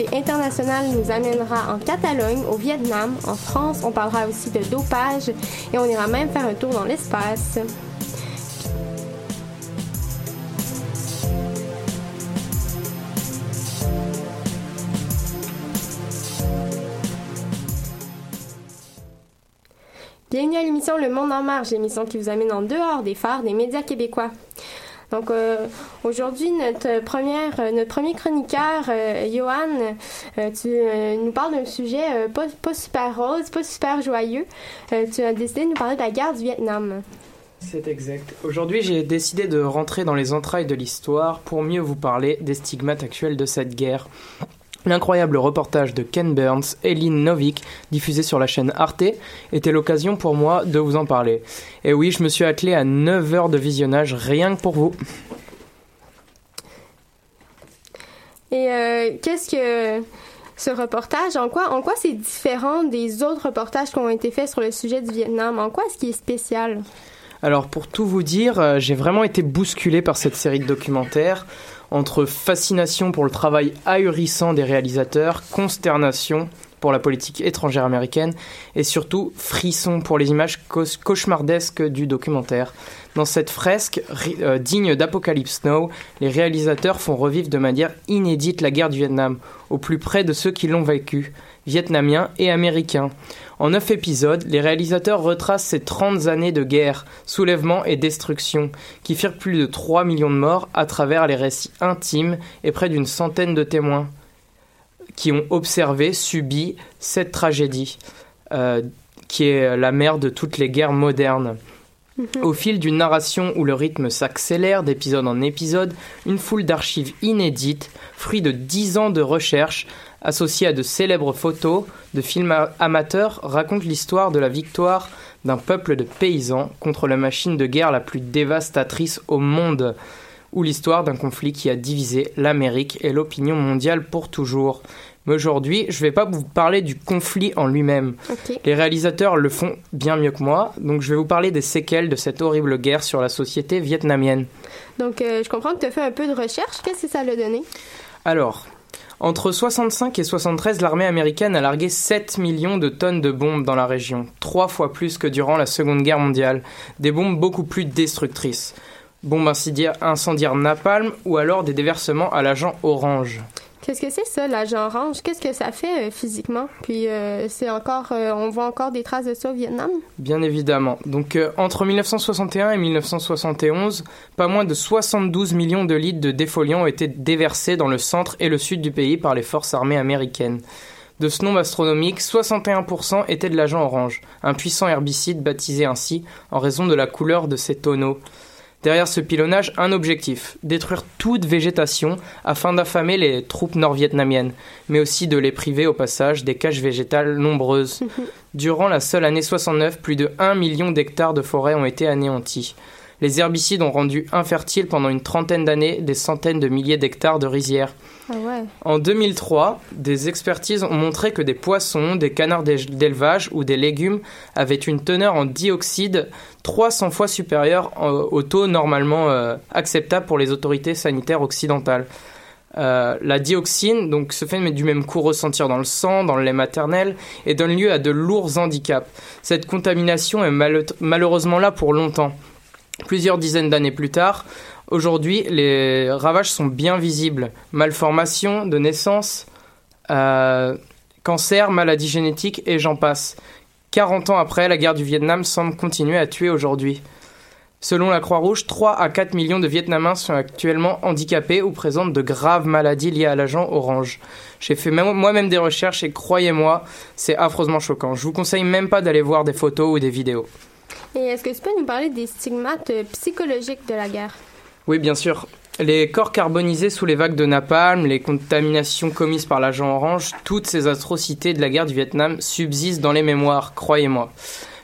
L'actualité internationale nous amènera en Catalogne, au Vietnam, en France. On parlera aussi de dopage et on ira même faire un tour dans l'espace. Bienvenue à l'émission Le Monde en marche, l'émission qui vous amène en dehors des phares des médias québécois. Donc euh, aujourd'hui, notre première, euh, notre premier chroniqueur, euh, Johan, tu nous parles d'un sujet pas, pas super rose, pas super joyeux. Tu as décidé de nous parler de la guerre du Vietnam. C'est exact. Aujourd'hui, j'ai décidé de rentrer dans les entrailles de l'histoire pour mieux vous parler des stigmates actuels de cette guerre. L'incroyable reportage de Ken Burns et Lynn Novick, diffusé sur la chaîne Arte, était l'occasion pour moi de vous en parler. Et oui, je me suis attelé à 9 heures de visionnage rien que pour vous. Et euh, qu'est-ce que ce reportage, en quoi, en quoi c'est différent des autres reportages qui ont été faits sur le sujet du Vietnam? En quoi est-ce qui est spécial? Alors pour tout vous dire, euh, j'ai vraiment été bousculé par cette série de documentaires, entre fascination pour le travail ahurissant des réalisateurs, consternation pour la politique étrangère américaine, et surtout frisson pour les images cauch- cauchemardesques du documentaire. Dans cette fresque euh, digne d'Apocalypse Now, les réalisateurs font revivre de manière inédite la guerre du Vietnam, au plus près de ceux qui l'ont vécue, vietnamiens et américains. En neuf épisodes, les réalisateurs retracent ces 30 années de guerre, soulèvement et destruction, qui firent plus de 3 millions de morts à travers les récits intimes et près d'une centaine de témoins qui ont observé, subi cette tragédie, euh, qui est la mère de toutes les guerres modernes. Au fil d'une narration où le rythme s'accélère d'épisode en épisode, une foule d'archives inédites, fruit de dix ans de recherche, associées à de célèbres photos de films amateurs, racontent l'histoire de la victoire d'un peuple de paysans contre la machine de guerre la plus dévastatrice au monde, ou l'histoire d'un conflit qui a divisé l'Amérique et l'opinion mondiale pour toujours. Mais aujourd'hui, je ne vais pas vous parler du conflit en lui-même. Les réalisateurs le font bien mieux que moi, donc je vais vous parler des séquelles de cette horrible guerre sur la société vietnamienne. Donc, euh, je comprends que tu as fait un peu de recherche. Qu'est-ce que ça l'a donné? Alors, entre 65 et 73, l'armée américaine a largué 7 millions de tonnes de bombes dans la région, trois fois plus que durant la Seconde Guerre mondiale, des bombes beaucoup plus destructrices. Bombes incendiaires, incendiaires napalm ou alors des déversements à l'agent orange. Qu'est-ce que c'est ça, l'agent orange? Qu'est-ce que ça fait euh, physiquement? Puis, euh, c'est encore, euh, on voit encore des traces de ça au Vietnam? Bien évidemment. Donc entre 1961 et 1971, pas moins de 72 millions de litres de défoliants ont été déversés dans le centre et le sud du pays par les forces armées américaines. De ce nombre astronomique, 61% étaient de l'agent orange, un puissant herbicide baptisé ainsi en raison de la couleur de ses tonneaux. Derrière ce pilonnage, un objectif, détruire toute végétation afin d'affamer les troupes nord-vietnamiennes, mais aussi de les priver au passage des caches végétales nombreuses. Durant la seule année 69, plus de 1 million d'hectares de forêt ont été anéantis. Les herbicides ont rendu infertiles pendant une trentaine d'années des centaines de milliers d'hectares de rizières. Ah. En 2003, des expertises ont montré que des poissons, des canards d'é- d'élevage ou des légumes avaient une teneur en dioxyde 300 fois supérieure au taux normalement euh, acceptable pour les autorités sanitaires occidentales. Euh, la dioxine donc, se fait du même coup ressentir dans le sang, dans le lait maternel et donne lieu à de lourds handicaps. Cette contamination est mal- malheureusement là pour longtemps. Plusieurs dizaines d'années plus tard, aujourd'hui, les ravages sont bien visibles. Malformation de naissance, euh, cancer, maladies génétiques et j'en passe. 40 ans après, la guerre du Vietnam semble continuer à tuer aujourd'hui. Selon la Croix-Rouge, 3 à 4 millions de Vietnamiens sont actuellement handicapés ou présentent de graves maladies liées à l'agent orange. J'ai fait même- moi-même des recherches et croyez-moi, c'est affreusement choquant. Je vous conseille même pas d'aller voir des photos ou des vidéos. Et est-ce que tu peux nous parler des stigmates euh, psychologiques de la guerre? Oui, bien sûr. Les corps carbonisés sous les vagues de napalm, les contaminations commises par l'agent orange, toutes ces atrocités de la guerre du Vietnam subsistent dans les mémoires, croyez-moi.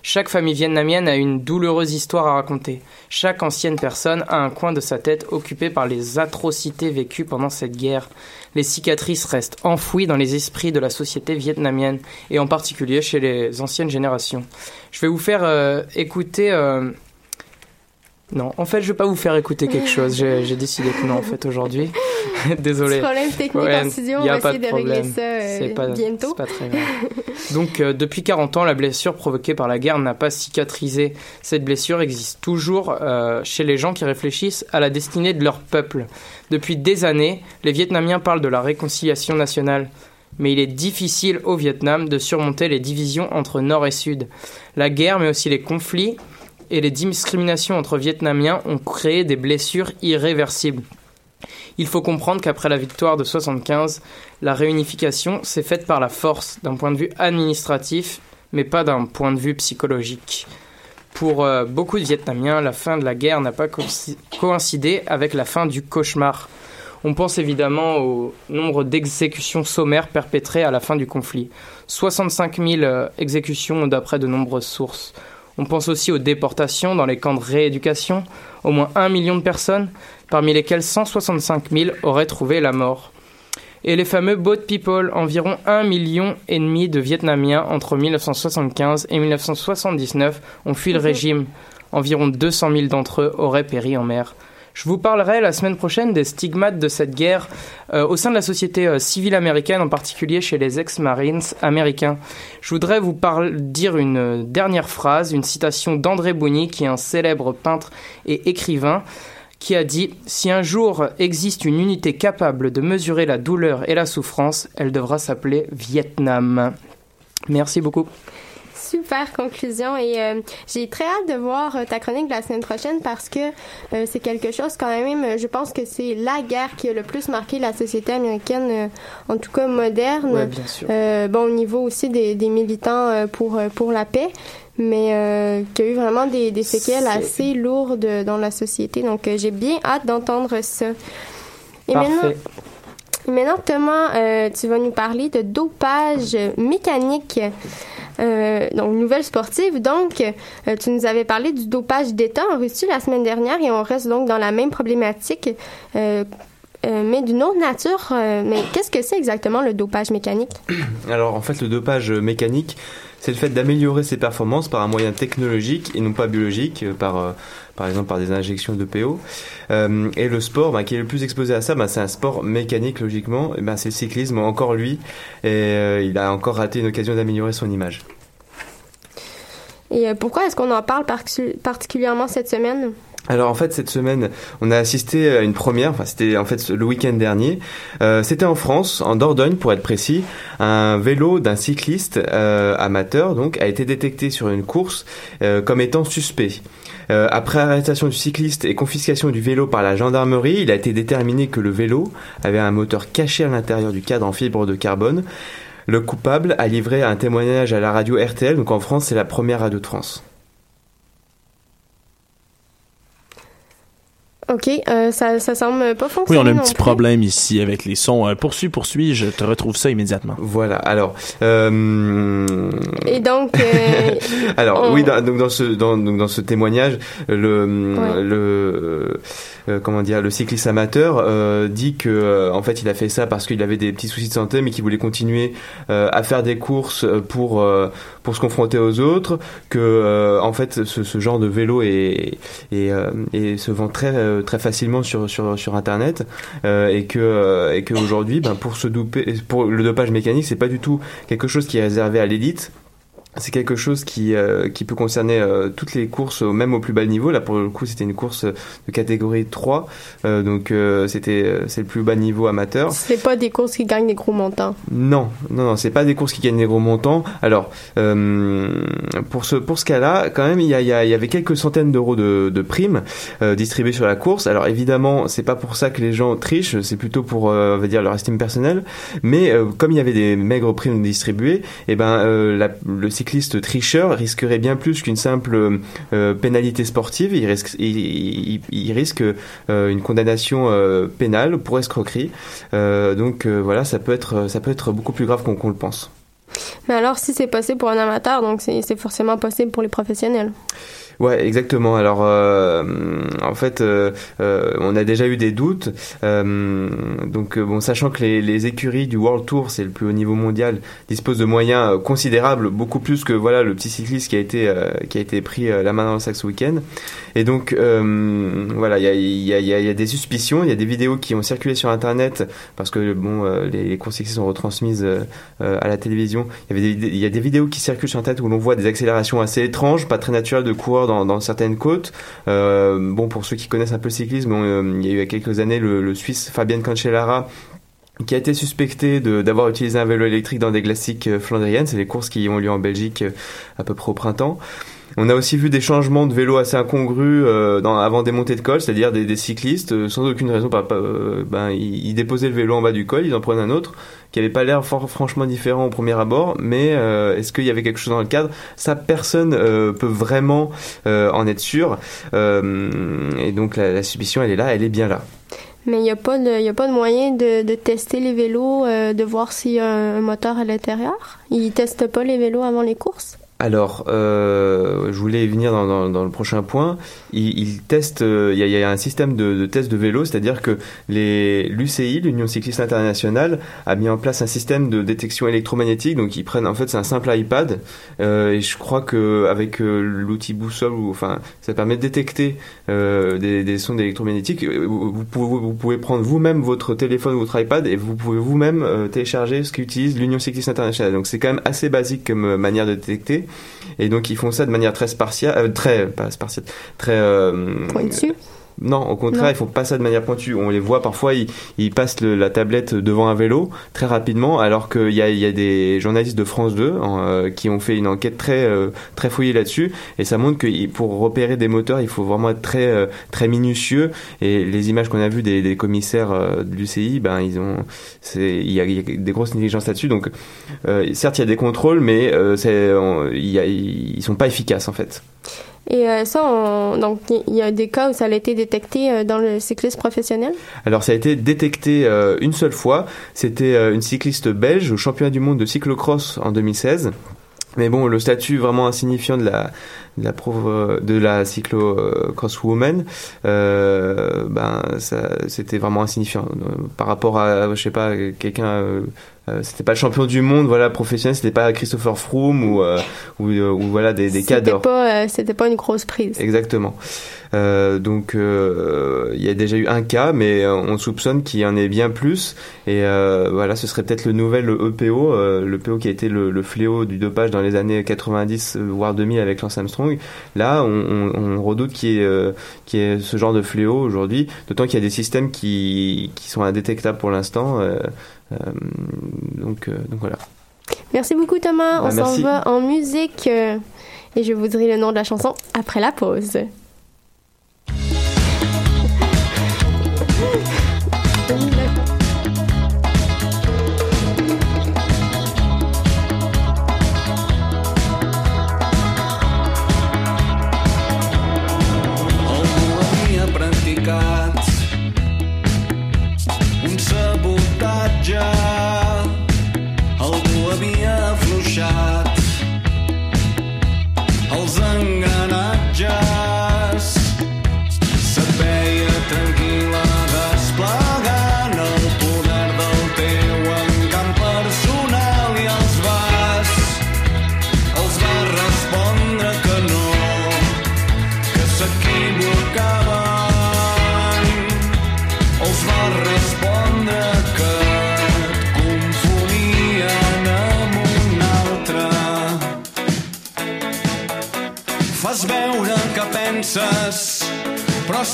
Chaque famille vietnamienne a une douloureuse histoire à raconter. Chaque ancienne personne a un coin de sa tête occupé par les atrocités vécues pendant cette guerre. Les cicatrices restent enfouies dans les esprits de la société vietnamienne, et en particulier chez les anciennes générations. Je vais vous faire euh, écouter... euh, non, en fait, je vais pas vous faire écouter quelque chose. J'ai décidé que non, en fait, aujourd'hui. Désolé. Problème technique Ouais, en studio, on va essayer de de, régler ça euh, pas, bientôt. pas très grave. Donc, euh, depuis 40 ans, la blessure provoquée par la guerre n'a pas cicatrisé. Cette blessure existe toujours euh, chez les gens qui réfléchissent à la destinée de leur peuple. Depuis des années, les Vietnamiens parlent de la réconciliation nationale. Mais il est difficile au Vietnam de surmonter les divisions entre Nord et Sud. La guerre, mais aussi les conflits et les discriminations entre Vietnamiens ont créé des blessures irréversibles. Il faut comprendre qu'après la victoire de 75, la réunification s'est faite par la force, d'un point de vue administratif, mais pas d'un point de vue psychologique. Pour euh, beaucoup de Vietnamiens, la fin de la guerre n'a pas coïnci- coïncidé avec la fin du cauchemar. On pense évidemment au nombre d'exécutions sommaires perpétrées à la fin du conflit. 65 000 euh, exécutions d'après de nombreuses sources. On pense aussi aux déportations dans les camps de rééducation, au moins 1 million de personnes, parmi lesquelles 165 000 auraient trouvé la mort. Et les fameux Boat People, environ 1 million et demi de Vietnamiens entre 1975 et 1979 ont fui le Mhm. régime. Environ 200 000 d'entre eux auraient péri en mer. Je vous parlerai la semaine prochaine des stigmates de cette guerre euh, au sein de la société euh, civile américaine, en particulier chez les ex-marines américains. Je voudrais vous dire une euh, dernière phrase, une citation d'André Bougny, qui est un célèbre peintre et écrivain, qui a dit Si un jour existe une unité capable de mesurer la douleur et la souffrance, elle devra s'appeler Vietnam. Merci beaucoup. Super conclusion et euh, j'ai très hâte de voir euh, ta chronique de la semaine prochaine parce que euh, c'est quelque chose quand même, je pense que c'est la guerre qui a le plus marqué la société américaine, euh, en tout cas moderne. Ouais, bien sûr. Bon, au niveau aussi des, des militants pour, pour la paix, mais euh, qui a eu vraiment des, des séquelles assez lourdes dans la société. Donc, euh, j'ai bien hâte d'entendre ça. Et maintenant. Maintenant, Thomas, euh, tu vas nous parler de dopage mécanique. Euh, donc, nouvelle sportive. Donc, euh, tu nous avais parlé du dopage d'État en Russie la semaine dernière et on reste donc dans la même problématique, euh, mais d'une autre nature. Mais qu'est-ce que c'est exactement le dopage mécanique? Alors en fait le dopage mécanique, c'est le fait d'améliorer ses performances par un moyen technologique et non pas biologique, par, par exemple par des injections de PO. Euh, et le sport bah, qui est le plus exposé à ça, bah, c'est un sport mécanique logiquement, et bah, c'est le cyclisme, encore lui, et euh, il a encore raté une occasion d'améliorer son image. Et euh, pourquoi est-ce qu'on en parle particu- particulièrement cette semaine? Alors en fait cette semaine on a assisté à une première, enfin c'était en fait le week-end dernier, Euh, c'était en France, en Dordogne pour être précis, un vélo d'un cycliste euh, amateur donc a été détecté sur une course euh, comme étant suspect. Euh, après arrestation du cycliste et confiscation du vélo par la gendarmerie, il a été déterminé que le vélo avait un moteur caché à l'intérieur du cadre en fibre de carbone. Le coupable a livré un témoignage à la radio RTL, donc en France c'est la première radio de France. OK, euh, ça, ça semble pas Oui, fonctionner. on a un petit plus. problème ici avec les sons. Euh, poursuis, poursuis, je te retrouve ça immédiatement. Voilà. Alors, euh, Et donc, euh, Alors On- oui, dans, donc dans ce dans, donc dans ce témoignage, le Ouais. le euh, comment dire, le cycliste amateur euh, dit que euh, en fait il a fait ça parce qu'il avait des petits soucis de santé, mais qu'il voulait continuer euh, à faire des courses euh, pour euh, pour se confronter aux autres, que euh, en fait ce, ce genre de vélo est est, euh, et se vend très euh, très facilement sur internet euh, et que euh, et que aujourd'hui ben pour se pour le dopage mécanique c'est pas du tout quelque chose qui est réservé à l'élite c'est quelque chose qui, euh, qui peut concerner euh, toutes les courses, au- même au plus bas niveau. Là, pour le coup, c'était une course de catégorie 3, euh, donc euh, c'était euh, c'est le plus bas niveau amateur. c'est pas des courses qui gagnent des gros montants. Non, non, non, c'est pas des courses qui gagnent des gros montants. Alors, euh, pour ce pour ce cas-là, quand même, il y, a, il y, avait quelques centaines d'euros de, de primes euh, distribuées sur la course. Alors évidemment, c'est pas pour ça que les gens trichent, c'est plutôt pour, euh, on va dire, leur estime personnelle. Mais euh, comme il y avait des maigres primes distribuées, eh ben euh, la- le cycliste tricheur risquerait bien plus qu'une simple euh, pénalité sportive. Il risque, euh, une condamnation euh, pénale pour escroquerie. Donc voilà, ça peut être ça peut être beaucoup plus grave qu'on le pense. Mais alors, si c'est possible pour un amateur, donc c'est forcément possible pour les professionnels. Ouais, exactement. Alors, euh, en fait, euh, euh, on a déjà eu des doutes. Euh, donc, euh, bon, sachant que les, écuries du World Tour, c'est le plus haut niveau mondial, disposent de moyens considérables, beaucoup plus que voilà le petit cycliste qui a été qui a été pris la main dans le sac ce week-end. Et donc, voilà, il y a, y, a, y y a des suspicions, il y a des vidéos qui ont circulé sur Internet parce que bon, les, les courses cyclistes sont retransmises à la télévision. Il y a des vidéos qui circulent sur Internet où l'on voit des accélérations assez étranges, pas très naturelles de coureurs dans, certaines côtes. Euh, bon, pour ceux qui connaissent un peu le cyclisme, euh, il y a eu il y a quelques années le, Suisse Fabien Cancellara qui a été suspecté d'avoir utilisé un vélo électrique dans des classiques euh, flandriennes. C'est les courses qui ont lieu en Belgique à peu près au printemps. On a aussi vu des changements de vélo assez incongrus avant des montées de col, c'est-à-dire des, cyclistes sans aucune raison, ben, ils déposaient le vélo en bas du col, ils en prenaient un autre qui avait pas l'air franchement différent au premier abord, mais euh, est-ce qu'il y avait quelque chose dans le cadre? Ça, personne euh, peut vraiment euh, en être sûr. Euh, et donc la, la suspicion, elle est là, elle est bien là. Mais il n'y a, pas de- a pas de moyen de, de tester les vélos, de voir s'il y a un moteur à l'intérieur? Ils testent pas les vélos avant les courses? Alors, euh, je voulais venir dans, dans, dans le prochain point. Ils, ils testent, euh, il y, a- il y a un système de, de test de vélo, c'est-à-dire que l'UCI, l'Union cycliste internationale, a mis en place un système de détection électromagnétique. Donc, ils prennent, en fait, c'est un simple iPad, euh, et je crois que avec euh, l'outil boussole, ou enfin, ça permet de détecter euh, des, des sons électromagnétiques. Vous, pouvez, vous pouvez prendre vous-même votre téléphone ou votre iPad et vous pouvez vous-même télécharger ce qu'utilise l'Union cycliste internationale. Donc, c'est quand même assez basique comme manière de détecter. Et donc ils font ça de manière très spartiate, euh, très pas spartiate, très euh, Pointu. Non, au contraire, Non. ils font pas ça de manière pointue. On les voit parfois, ils, ils passent le- la tablette devant un vélo très rapidement, alors qu'il y a, il y a des journalistes de France 2 en, euh, qui ont fait une enquête très euh, très fouillée là-dessus, et ça montre que pour repérer des moteurs, il faut vraiment être très euh, très minutieux. Et les images qu'on a vues des, des commissaires euh, de l'UCI, ben ils ont, il y, y a des grosses négligences là-dessus. Donc, euh, certes, il y a des contrôles, mais euh, c'est, on- il y a, ils sont pas efficaces en fait. Et euh, ça, on- donc il y a des cas où ça a été détecté euh, dans le cyclisme professionnel? Alors ça a été détecté euh, une seule fois. C'était euh, une cycliste belge au championnat du monde de cyclocross en 2016. Mais bon, le statut vraiment insignifiant de la de la pro- euh, de la cyclocross woman, euh, ben ça c'était vraiment insignifiant Euh, par rapport à je sais pas quelqu'un. euh, euh, c'était pas le champion du monde voilà professionnel c'était pas Christopher Froome ou euh, ou, euh, ou voilà des, des C'était cadres pas, euh, c'était pas une grosse prise. Exactement. Euh, donc euh, il y a déjà eu un cas, mais euh, on soupçonne qu'il y en ait bien plus. Et euh, voilà, ce serait peut-être le nouvel EPO, euh, le PO qui a été le, le fléau du dopage dans les années 90 euh, voire 2000 avec Lance Armstrong. Là, on, on, on redoute qu'il y, ait, qu'il y ait ce genre de fléau aujourd'hui, d'autant qu'il y a des systèmes qui, qui sont indétectables pour l'instant. donc, donc voilà. Merci beaucoup Thomas. Bah, on s'en va en musique et je vous dirai le nom de la chanson après la pause.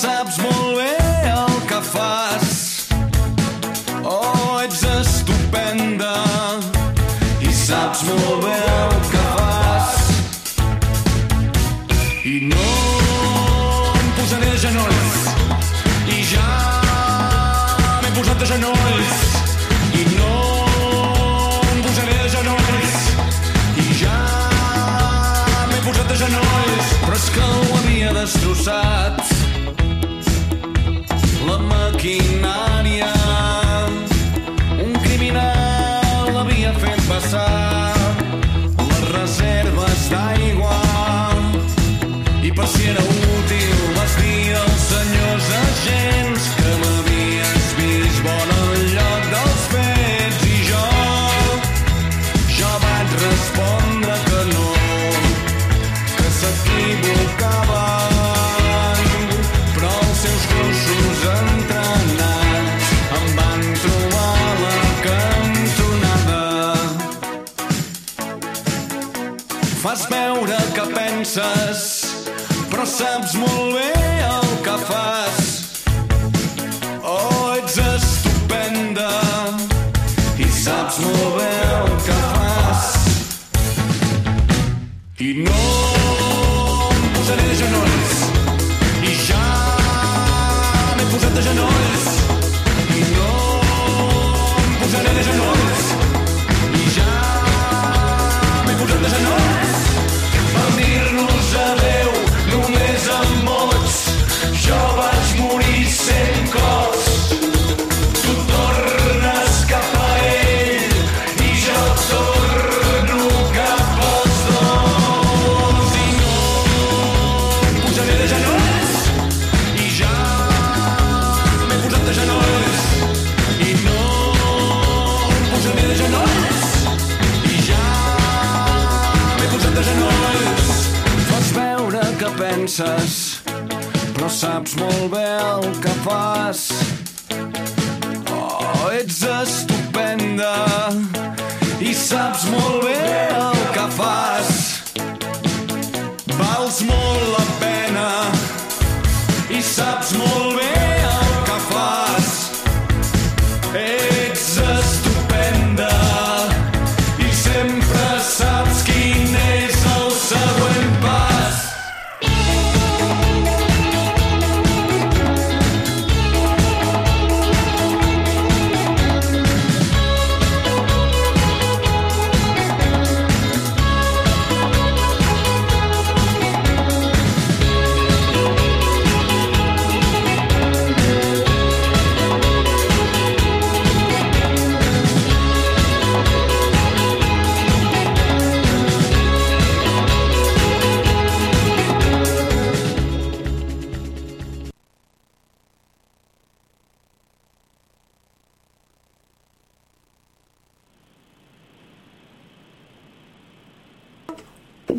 Saps molt bé el que fas. Oh, ets estupenda i saps molt bé el que fas. I no em posaré genolls. I ja m'he posat a genolls. I no em posaré genolls. I ja m'he posat a genolls. Però és que ho havia destrossat la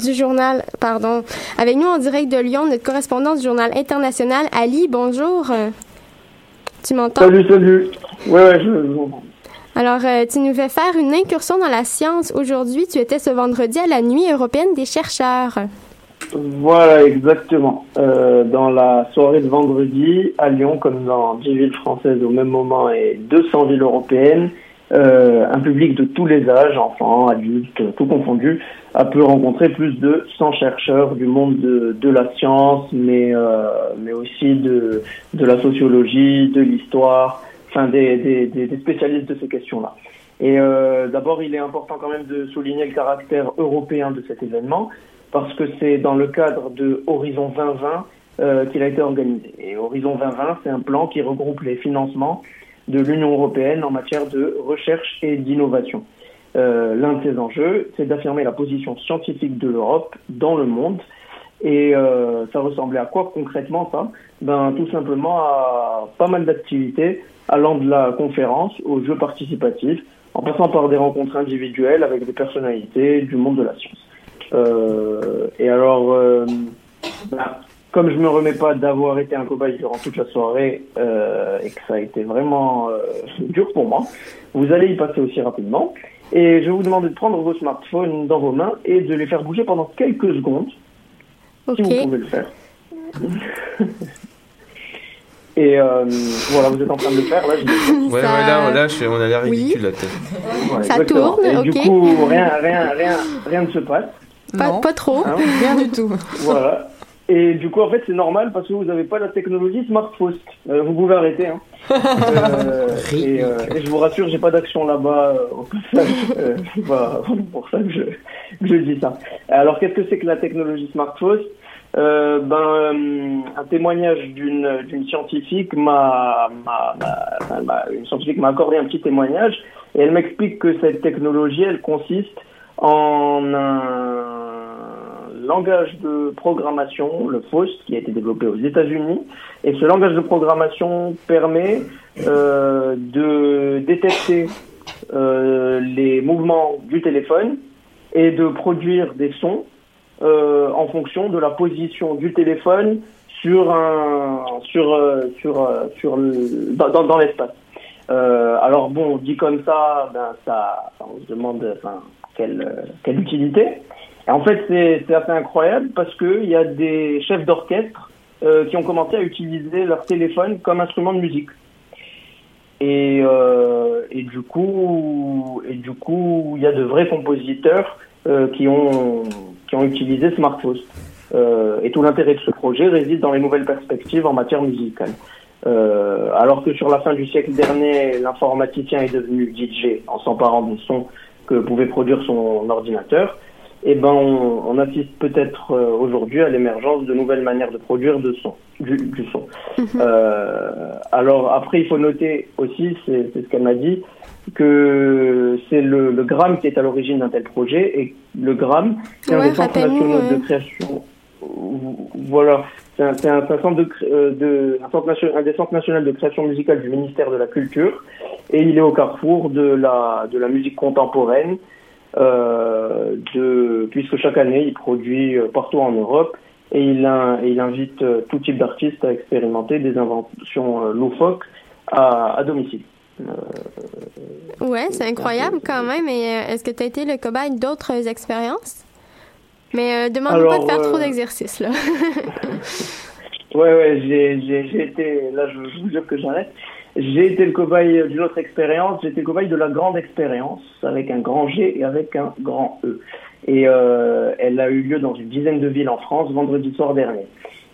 du journal, pardon. Avec nous en direct de Lyon, notre correspondant du journal international, Ali, bonjour. Tu m'entends? Salut, salut. Ouais, ouais, je, vous. Alors, euh, tu nous fais faire une incursion dans la science aujourd'hui. Tu étais ce vendredi à la nuit européenne des chercheurs. Voilà, exactement. Euh, dans la soirée de vendredi, à Lyon, comme dans 10 villes françaises au même moment et 200 villes européennes, euh, un public de tous les âges, enfants, adultes, tout confondu, a pu rencontrer plus de 100 chercheurs du monde de, la science, mais, euh, mais aussi de, de la sociologie, de l'histoire, enfin des, des, spécialistes de ces questions-là. Et euh, d'abord, il est important quand même de souligner le caractère européen de cet événement, parce que c'est dans le cadre de Horizon 2020 euh, qu'il a été organisé. Et Horizon 2020, c'est un plan qui regroupe les financements de l'Union européenne en matière de recherche et d'innovation. Euh, L'un de ces enjeux, c'est d'affirmer la position scientifique de l'Europe dans le monde. Et euh, ça ressemblait à quoi concrètement ça? Ben tout simplement à pas mal d'activités allant de la conférence aux jeux participatifs, en passant par des rencontres individuelles avec des personnalités du monde de la science. Euh, et alors, ben, comme je me remets pas d'avoir été un cobaye durant toute la soirée euh, et que ça a été vraiment euh, dur pour moi, vous allez y passer aussi rapidement. Et je vais vous demander de prendre vos smartphones dans vos mains et de les faire bouger pendant quelques secondes, si vous pouvez le faire. Et euh, voilà, vous êtes en train de le faire, là. je- Ouais, ouais, là, là, je- on a l'air ridicule, la tête. Ouais, Ça exactement. tourne, Et ok. du coup, rien, rien, rien, rien ne se passe. Pas, pas trop. Hein Rien du tout. Voilà. Et du coup, en fait, c'est normal parce que vous n'avez pas la technologie smartphone. Euh, vous pouvez arrêter. Hein. Euh, et, euh, et je vous rassure, j'ai pas d'action là-bas euh, au passage. C'est pas pour ça que je, que je dis ça. Alors, qu'est-ce que c'est que la technologie smartphone ben, un témoignage d'une d'une scientifique m'a- une scientifique m'a accordé un petit témoignage et elle m'explique que cette technologie, elle consiste en un langage de programmation, le FOST, qui a été développé aux États-Unis. Et ce langage de programmation permet euh, de détecter euh, les mouvements du téléphone et de produire des sons euh, en fonction de la position du téléphone sur un sur sur sur dans, dans, l'espace. Alors bon, dit comme ça, ben ça, on se demande quelle quelle utilité. En fait, c'est assez incroyable parce que il y a des chefs d'orchestre euh, qui ont commencé à utiliser leur téléphone comme instrument de musique. Et, euh, du coup, et du coup, il y a de vrais compositeurs euh, qui ont qui ont utilisé Smartphone. Euh, et tout l'intérêt de ce projet réside dans les nouvelles perspectives en matière musicale. Alors que sur la fin du siècle dernier, l'informaticien est devenu DJ en s'emparant des sons que pouvait produire son ordinateur, eh ben on, on assiste peut-être euh, aujourd'hui à l'émergence de nouvelles manières de produire de son, du, du son. Euh, alors après, il faut noter aussi, c'est ce qu'elle m'a dit, que c'est le, le gramme qui est à l'origine d'un tel projet et le gramme, c'est un des centres nationaux euh. de création. Voilà, c'est un, un, un centre de, euh, de un, centre nation- un des centres nationaux de création musicale du ministère de la Culture et il est au carrefour de la de la musique contemporaine. Euh, de, puisque chaque année il produit euh, partout en Europe et il, il invite euh, tout type d'artistes à expérimenter des inventions loufoques à, à domicile. Ouais, c'est incroyable quand même. Et est-ce que tu as été le cobaye d'autres expériences? Mais euh, demande-nous pas de faire trop d'exercices, là. Ouais, ouais, j'ai, été, là je, je vous jure que j'arrête. J'ai été le cobaye d'une autre expérience, j'ai été le cobaye de la grande expérience, avec un grand G et avec un grand E. Et euh, elle a eu lieu dans une dizaine de villes en France vendredi soir dernier.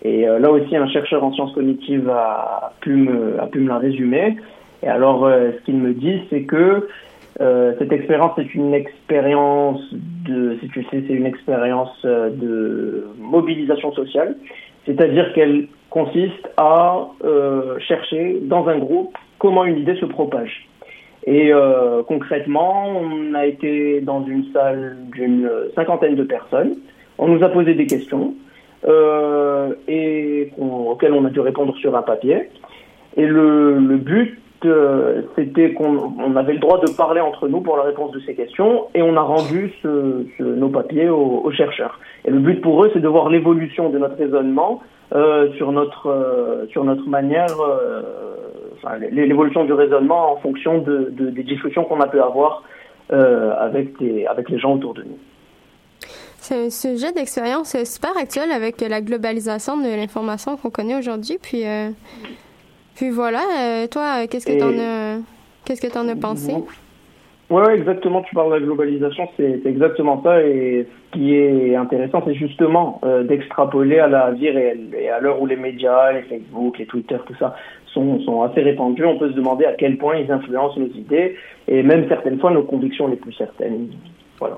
Et euh, là aussi, un chercheur en sciences cognitives a pu me, a pu me la résumer. Et alors, euh, ce qu'il me dit, c'est que euh, cette expérience est une expérience de, si tu sais, c'est une expérience euh, de mobilisation sociale. C'est-à-dire qu'elle consiste à euh, chercher dans un groupe comment une idée se propage. Et euh, concrètement, on a été dans une salle d'une cinquantaine de personnes. On nous a posé des questions euh, et auxquelles on a dû répondre sur un papier. Et le, le but, euh, c'était qu'on on avait le droit de parler entre nous pour la réponse de ces questions et on a rendu ce- ce- nos papiers aux, aux chercheurs. Et le but pour eux, c'est de voir l'évolution de notre raisonnement euh, sur notre euh, sur notre manière, euh, enfin, l'é- l'évolution du raisonnement en fonction de, de- des discussions qu'on a pu avoir avec les avec les gens autour de nous. C'est un sujet d'expérience super actuel avec la globalisation de l'information qu'on connaît aujourd'hui. Puis, puis voilà, toi, qu'est-ce que Et- t'en as, qu'est-ce que t'en as pensé? Ouais, ouais, exactement. Tu parles de la globalisation, c'est exactement ça. Et ce qui est intéressant, c'est justement euh, d'extrapoler à la vie réelle. Et à l'heure où les médias, les Facebook, les Twitter, tout ça sont, sont assez répandus, on peut se demander à quel point ils influencent nos idées et même certaines fois nos convictions les plus certaines. Voilà.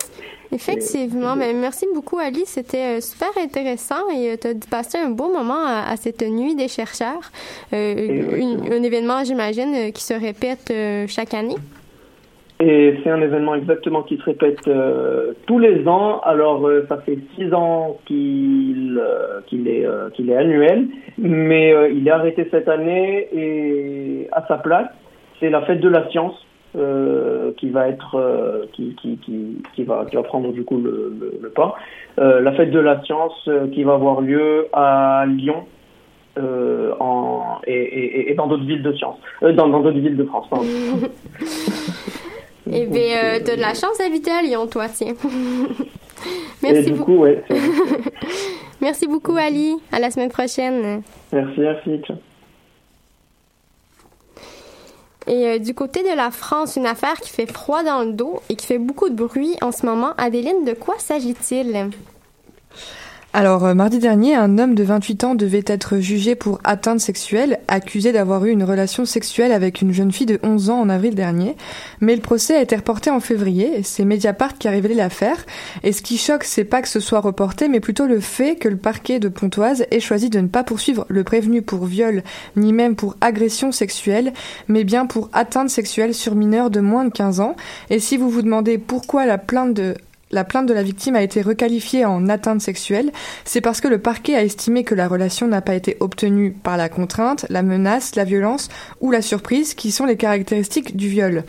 Effectivement. Ben, merci beaucoup, Ali. C'était euh, super intéressant et tu as passé un beau moment à, à cette nuit des chercheurs. Euh, une- un événement, j'imagine, euh, qui se répète euh, chaque année. Et c'est un événement exactement qui se répète euh, tous les ans. Alors euh, ça fait six ans qu'il euh, est annuel, mais il est arrêté cette année et à sa place c'est la fête de la science qui va prendre du coup le, pas. La fête de la science qui va avoir lieu à Lyon. et, dans d'autres villes de science, dans d'autres villes de France. Eh bien, euh, de la chance d'habiter à Lyon, toi, tiens. merci beaucoup. Merci beaucoup, Ali. À la semaine prochaine. Merci, merci. Ciao. Et euh, du côté de la France, une affaire qui fait froid dans le dos et qui fait beaucoup de bruit en ce moment. Adeline, de quoi s'agit-il? Alors, euh, mardi dernier, un homme de 28 ans devait être jugé pour atteinte sexuelle, accusé d'avoir eu une relation sexuelle avec une jeune fille de 11 ans en avril dernier. Mais le procès a été reporté en février, c'est Mediapart qui a révélé l'affaire. Et ce qui choque, c'est pas que ce soit reporté, mais plutôt le fait que le parquet de Pontoise ait choisi de ne pas poursuivre le prévenu pour viol, ni même pour agression sexuelle, mais bien pour atteinte sexuelle sur mineur de moins de 15 ans. Et si vous vous demandez pourquoi la plainte de la plainte de la victime a été requalifiée en atteinte sexuelle, c'est parce que le parquet a estimé que la relation n'a pas été obtenue par la contrainte, la menace, la violence ou la surprise, qui sont les caractéristiques du viol.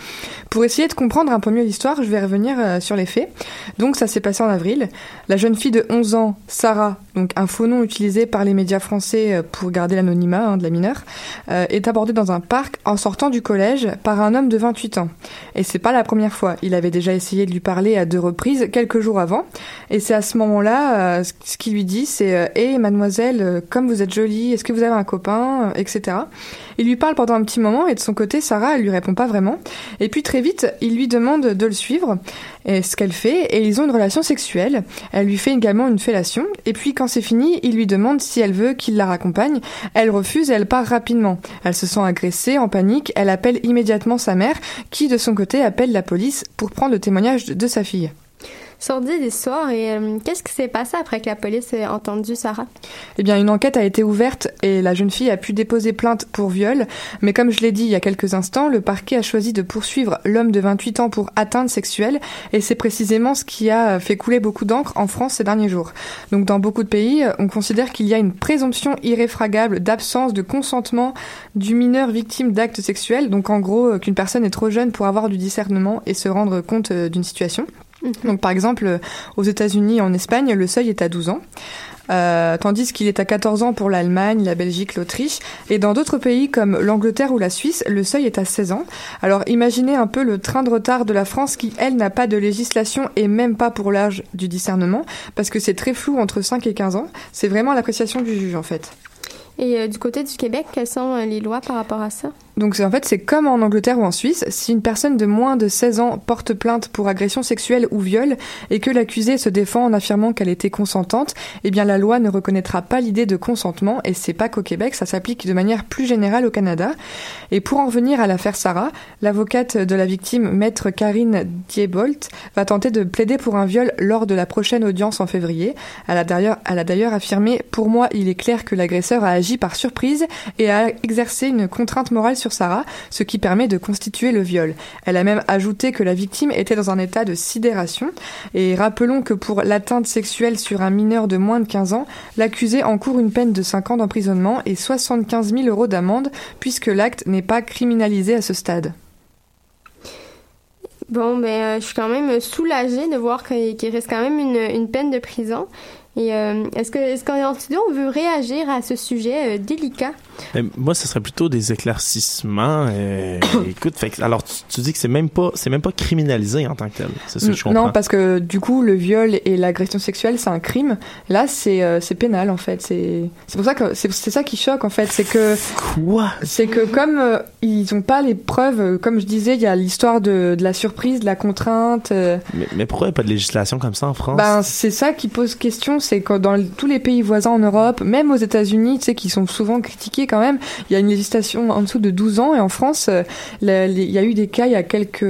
Pour essayer de comprendre un peu mieux l'histoire, je vais revenir euh, sur les faits. Donc ça s'est passé en avril. La jeune fille de 11 ans, Sarah, donc un faux nom utilisé par les médias français euh, pour garder l'anonymat hein, de la mineure, euh, est abordée dans un parc en sortant du collège par un homme de 28 ans. Et c'est pas la première fois. Il avait déjà essayé de lui parler à deux reprises quelques jours avant. Et c'est à ce moment-là, euh, ce- qu'il lui dit, c'est euh, Hé mademoiselle, euh, comme vous êtes jolie, est-ce que vous avez un copain etc. Il lui parle pendant un petit moment et de son côté, Sarah, elle lui répond pas vraiment. Et puis très vite, il lui demande de le suivre, et ce qu'elle fait, et ils ont une relation sexuelle. Elle lui fait également une fellation, et puis quand c'est fini, il lui demande si elle veut qu'il la raccompagne. Elle refuse et elle part rapidement. Elle se sent agressée, en panique, elle appelle immédiatement sa mère, qui de son côté appelle la police pour prendre le témoignage de sa fille. Sordide histoire. Et euh, qu'est-ce qui s'est passé après que la police ait entendu Sarah? Eh bien, une enquête a été ouverte et la jeune fille a pu déposer plainte pour viol. Mais comme je l'ai dit il y a quelques instants, le parquet a choisi de poursuivre l'homme de 28 ans pour atteinte sexuelle et c'est précisément ce qui a fait couler beaucoup d'encre en France ces derniers jours. Donc, dans beaucoup de pays, on considère qu'il y a une présomption irréfragable d'absence de consentement du mineur victime d'actes sexuels. Donc, en gros, euh, qu'une personne est trop jeune pour avoir du discernement et se rendre compte euh, d'une situation. Donc, par exemple, euh, aux États-Unis et en Espagne, le seuil est à 12 ans. Euh, tandis qu'il est à 14 ans pour l'Allemagne, la Belgique, l'Autriche. Et dans d'autres pays comme l'Angleterre ou la Suisse, le seuil est à 16 ans. Alors imaginez un peu le train de retard de la France qui, elle, n'a pas de législation et même pas pour l'âge du discernement, parce que c'est très flou entre 5 et 15 ans. C'est vraiment l'appréciation du juge en fait. Et euh, du côté du Québec, quelles sont les lois par rapport à ça? Donc en fait c'est comme en Angleterre ou en Suisse, si une personne de moins de 16 ans porte plainte pour agression sexuelle ou viol et que l'accusée se défend en affirmant qu'elle était consentante, eh bien la loi ne reconnaîtra pas l'idée de consentement et c'est pas qu'au Québec, ça s'applique de manière plus générale au Canada. Et pour en revenir à l'affaire Sarah, l'avocate de la victime, maître Karine Diebolt, va tenter de plaider pour un viol lors de la prochaine audience en février. Elle a d'ailleurs, elle a d'ailleurs affirmé Pour moi, il est clair que l'agresseur a agi par surprise et a exercé une contrainte morale sur Sarah, ce qui permet de constituer le viol. Elle a même ajouté que la victime était dans un état de sidération. Et rappelons que pour l'atteinte sexuelle sur un mineur de moins de 15 ans, l'accusé encourt une peine de 5 ans d'emprisonnement et 75 000 euros d'amende, puisque l'acte n'est pas criminalisé à ce stade. Bon, ben, euh, je suis quand même soulagée de voir qu'il reste quand même une, peine de prison. Et euh, est-ce que est-ce qu'en studio on veut réagir à ce sujet euh, délicat? Moi, ce serait plutôt des éclaircissements. euh, écoute, fait alors tu, tu dis que c'est même pas, c'est même pas criminalisé en tant que tel. C'est ça que je comprends. Non, parce que du coup, le viol et l'agression sexuelle, c'est un crime. Là, c'est euh, c'est pénal en fait. C'est c'est pour ça que c'est c'est ça qui choque en fait, c'est que quoi? C'est que comme euh, ils ont pas les preuves, comme je disais, il y a l'histoire de, de la surprise, de la contrainte. Mais, mais pourquoi il n'y a pas de législation comme ça en France? Ben, c'est ça qui pose question, c'est que dans tous les pays voisins en Europe, même aux États-Unis, tu sais, qui sont souvent critiqués quand même, il y a une législation en dessous de 12 ans, et en France, euh, il y a eu des cas il y a quelques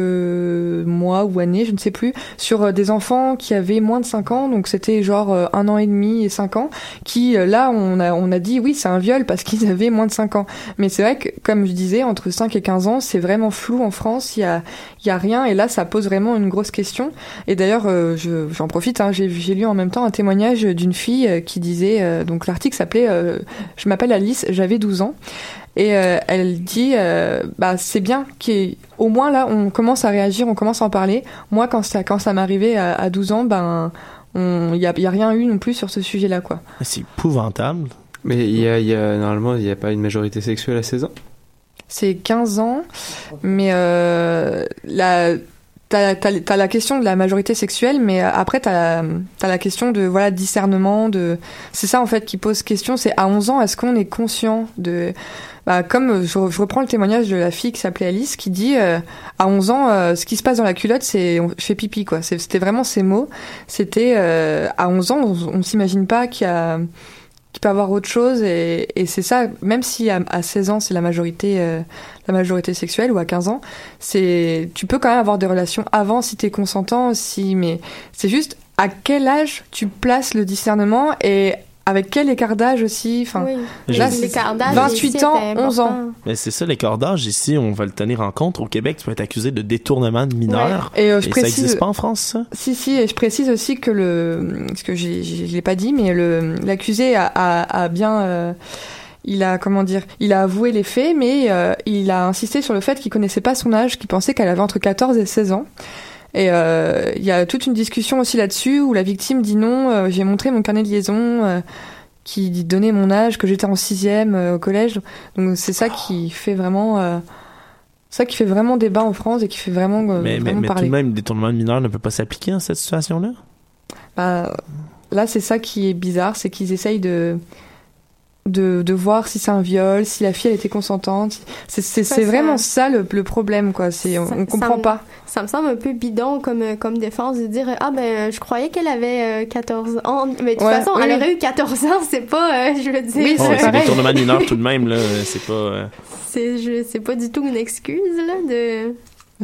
mois ou années, je ne sais plus, sur euh, des enfants qui avaient moins de 5 ans, donc c'était genre euh, un an et demi et 5 ans, qui là, on a, on a dit oui, c'est un viol parce qu'ils avaient moins de 5 ans. Mais c'est vrai que, comme je disais, entre 5 et 15 ans, c'est vraiment flou en France, il y a, il y a rien, et là, ça pose vraiment une grosse question. Et d'ailleurs, je- j'en profite, hein, j'ai j'ai lu en même temps un témoignage d'une fille qui disait, donc l'article s'appelait Je m'appelle Alice, j'avais 12 ans. Et euh, elle dit, euh, bah c'est bien qu'au moins là, on commence à réagir, on commence à en parler. Moi, quand ça, quand ça m'arrivait à, à 12 ans, ben il y a, y a rien eu non plus sur ce sujet-là, quoi. C'est épouvantable. Mais il y a, il y a- normalement, il n'y a pas une majorité sexuelle à 16 ans? C'est 15 ans, mais euh, la t'as t'as t'as la question de la majorité sexuelle, mais euh, après t'as t'as la question de voilà discernement, de c'est ça en fait qui pose question. C'est à 11 ans, est-ce qu'on est conscient de bah, comme euh, je, reprends le témoignage de la fille qui s'appelait Alice qui dit euh, à 11 ans euh, ce qui se passe dans la culotte c'est on- je fais pipi quoi c'était vraiment ces mots c'était euh, à 11 ans on, on s'imagine pas qu'il y a y avoir autre chose et, et c'est ça même si à, à 16 ans c'est la majorité euh, la majorité sexuelle ou à 15 ans c'est tu peux quand même avoir des relations avant si t'es consentant si mais c'est juste à quel âge tu places le discernement et avec quel écart d'âge aussi enfin là, d'âge 28 ici ans est 11 ans. Mais c'est ça, l'écart d'âge. Ici, on va le tenir en compte. Au Québec, tu peux être accusé de détournement de mineurs. Ouais. Et, euh, je ça précise- n'existe pas en France, ça? Si, si, et je précise aussi que le, ce que j'ai- je l'ai pas dit, mais le, l'accusé a, a, a bien, euh, il a, comment dire, il a avoué les faits, mais euh, il a insisté sur le fait qu'il connaissait pas son âge, qu'il pensait qu'elle avait entre 14 et 16 ans. Et euh, il y a toute une discussion aussi là-dessus où la victime dit non, euh, j'ai montré mon carnet de liaison euh, qui donnait mon âge, que j'étais en sixième au collège. Donc c'est ça qui fait vraiment, ça qui fait vraiment débat en France et qui fait vraiment, mais mais, vraiment mais tout parler. de même, détournement de mineurs ne peut pas s'appliquer dans cette situation-là? Bah, là, c'est ça qui est bizarre, c'est qu'ils essayent de, de, de voir si c'est un viol, si la fille elle était consentante. C'est, c'est, vraiment ça le, le problème, quoi. C'est, on, Ça- on ça comprend me- pas. Ça me semble un peu bidon comme, euh, comme défense de dire Ah ben, je croyais qu'elle avait euh, 14 ans. Mais de toute Ouais, façon, oui, elle aurait eu 14 ans, c'est pas, euh, je veux dire. Oui, c'est c'est pareil. détournement de mineurs tout de même, là. C'est pas. euh, C'est, je, c'est pas du tout une excuse, là. De...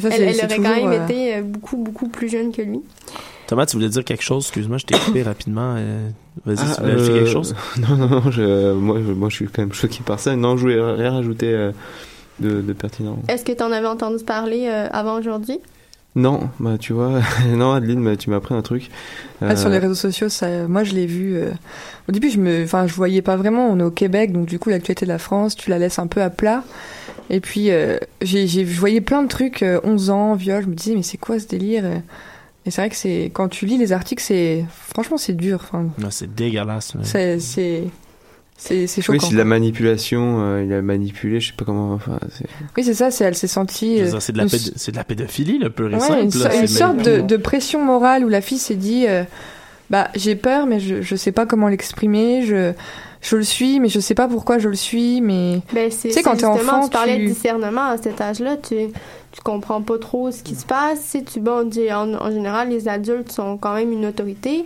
Ça, elle c'est- elle c'est aurait quand même euh, été euh, beaucoup, beaucoup plus jeune que lui. Thomas, tu voulais dire quelque chose? Excuse-moi, je t'ai coupé rapidement. euh, Vas-y, Ah, tu voulais ajouter euh, quelque chose? Non, non, non, je, moi, je, moi je suis quand même choqué par ça. Non, je voulais rien rajouter euh, de, de pertinent. Est-ce que tu en avais entendu parler euh, avant aujourd'hui? Non, bah tu vois, non Adeline, bah, tu m'as appris un truc. Ah, sur Euh, les réseaux sociaux, ça, moi je l'ai vu. euh, au début, je me, enfin, je voyais pas vraiment. On est au Québec, donc du coup, l'actualité de la France, tu la laisses un peu à plat. Et puis, euh, j'ai, j'ai, je voyais plein de trucs, euh, 11 ans, viol. Je me disais, mais c'est quoi ce délire euh? Et c'est vrai que c'est, quand tu lis les articles, c'est, franchement, c'est dur. Enfin, Non, c'est dégueulasse. c'est, c'est, c'est, c'est choquant. Oui, c'est de la manipulation. euh, il a manipulé, je sais pas comment. Enfin, c'est- Oui, c'est ça. C'est, elle s'est sentie. Euh, C'est de, la une- péd- c'est de la pédophilie, le pur et Ouais, simple. une, là. so- C'est une sorte de, pression morale où la fille s'est dit euh, bah j'ai peur mais je je sais pas comment l'exprimer je je le suis mais je sais pas pourquoi je le suis mais Ben, c'est Tu sais, quand c'est t'es enfant, tu parlais tu- de discernement à cet âge-là, tu, tu comprends pas trop ce qui se passe. Si tu, bon, en général, les adultes sont quand même une autorité.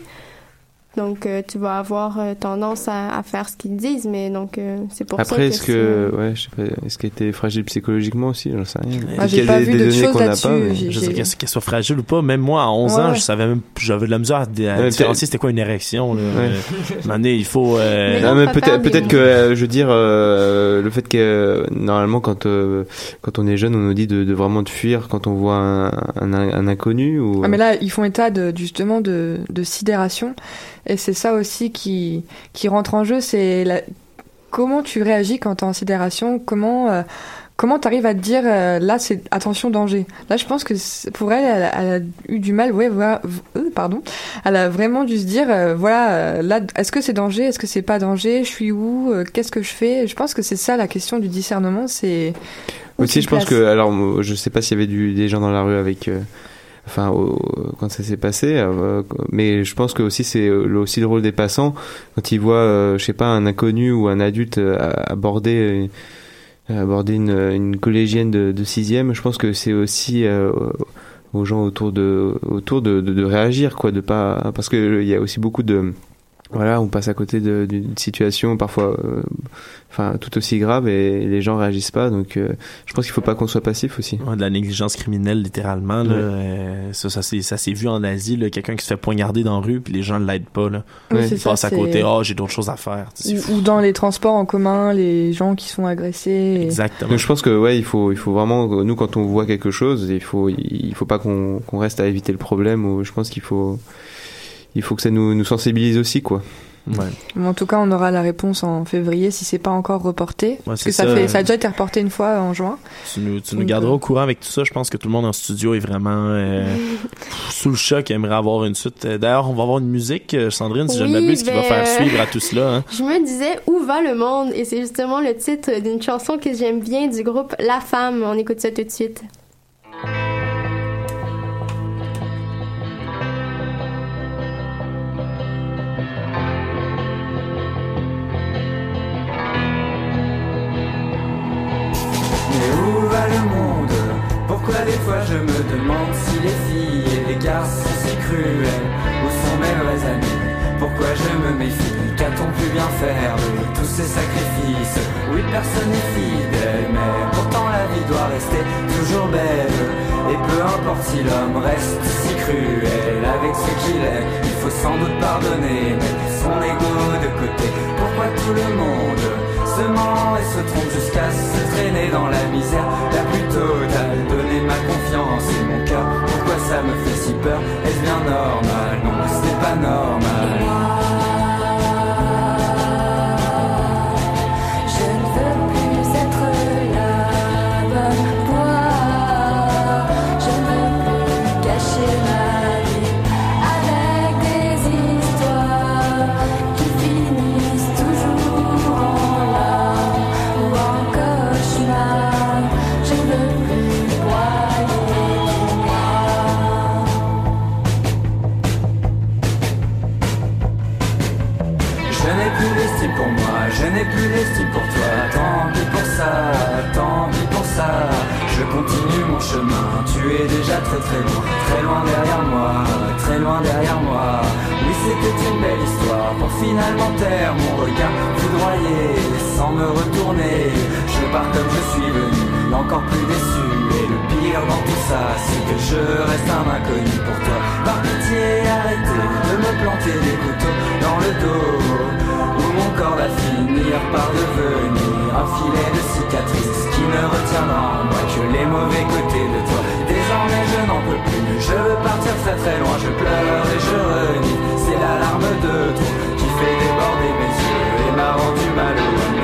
Donc, euh, tu vas avoir euh, tendance à, à faire ce qu'ils disent, mais donc, euh, c'est pour ça Après, que est-ce que, ouais, je sais pas, est-ce qu'elle était fragile psychologiquement aussi? J'en sais rien. Ah, j'ai qu'il y a pas des- vu des de données choses qu'on n'a là-dessus, pas, mais- Je dire, qu'elle soit fragile ou pas, même moi, à 11 ans, je savais même, j'avais de la misère à, à Ouais, différencier c'était quoi une érection. Là. Ouais. Donné, il faut. euh, Mais Non, peut-être, peut-être mots. que, euh, je veux dire, euh, le fait que euh, normalement, quand euh, quand on est jeune, on nous dit de, de vraiment de fuir quand on voit un, un, un inconnu ou. ah, mais là ils font état de justement de de sidération et c'est ça aussi qui qui rentre en jeu c'est la comment tu réagis quand t'es en sidération comment euh, Comment t'arrives à te dire euh, là c'est attention danger. Là je pense que pour elle elle, a- elle a eu du mal ouais voilà euh, pardon. Elle a vraiment dû se dire euh, voilà là est-ce que c'est danger est-ce que c'est pas danger je suis où qu'est-ce que je fais? Je pense que c'est ça la question du discernement c'est Aussi, tu je pense que, alors, je sais pas s'il y avait du, des gens dans la rue avec, enfin, au- quand ça s'est passé, euh, mais je pense que aussi c'est euh, aussi le rôle des passants quand ils voient, euh, je sais pas, un inconnu ou un adulte euh, aborder, euh, aborder une, une collégienne de, de sixième. Je pense que c'est aussi aux gens autour de, autour de, de, de réagir, quoi, de pas, parce que il y a aussi beaucoup de voilà, on passe à côté de- d'une situation parfois, euh, enfin, tout aussi grave et les gens réagissent pas. Donc, euh, je pense qu'il faut pas qu'on soit passif aussi. Ouais, de la négligence criminelle littéralement là, Ouais. Euh, ça ça s'est ça s'est vu en Asie là, quelqu'un qui se fait poignarder dans la rue puis les gens l'aident pas là Ouais. ils ça, passent à côté oh j'ai d'autres choses à faire ou, dans les transports en commun les gens qui sont agressés et- exactement Donc, je pense que ouais, il faut, il faut vraiment, nous, quand on voit quelque chose, il faut, il faut pas qu'on qu'on reste à éviter le problème. Ou je pense qu'il faut, il faut que ça nous, nous sensibilise aussi, quoi. Ouais. Mais en tout cas, on aura la réponse en février si c'est pas encore reporté. parce que ça, ça. fait, ça a déjà été reporté une fois en juin. Tu nous, tu nous Donc, garderas euh, au courant avec tout ça. Je pense que tout le monde en studio est vraiment euh, sous le choc et aimerait avoir une suite. Euh, D'ailleurs, on va avoir une musique, Sandrine, si je ne Oui, m'abuse, qui va ben, faire suivre à tout cela. Hein. Je me disais où va le monde? Et c'est justement le titre d'une chanson que j'aime bien du groupe La Femme. On écoute ça tout de suite. Qu'a-t-on pu bien faire de tous ces sacrifices Oui, personne n'est fidèle, mais pourtant la vie doit rester toujours belle. Et peu importe si l'homme reste si cruel avec ce qu'il est, il faut sans doute pardonner, mettre son ego de côté. Pourquoi tout le monde se ment et se trompe jusqu'à se traîner dans la misère? La plus totale Donner ma confiance et mon cœur, pourquoi ça me fait si peur? Est-ce bien normal? Non, ce n'est pas normal. Déjà très très loin, très loin derrière moi, très loin derrière moi. Oui, c'était une belle histoire pour finalement taire mon regard foudroyé, sans me retourner. Je pars comme je suis venu, encore plus déçu. Dans tout ça, c'est que je reste un inconnu pour toi. Par pitié, arrêtez de me planter des couteaux dans le dos. Où mon corps va finir par devenir un filet de cicatrices qui ne retiendra en moi que les mauvais côtés de toi. Désormais je n'en peux plus, je veux partir très très loin, je pleure et je renie. C'est l'alarme de trop qui fait déborder mes yeux et m'a rendu malheureux.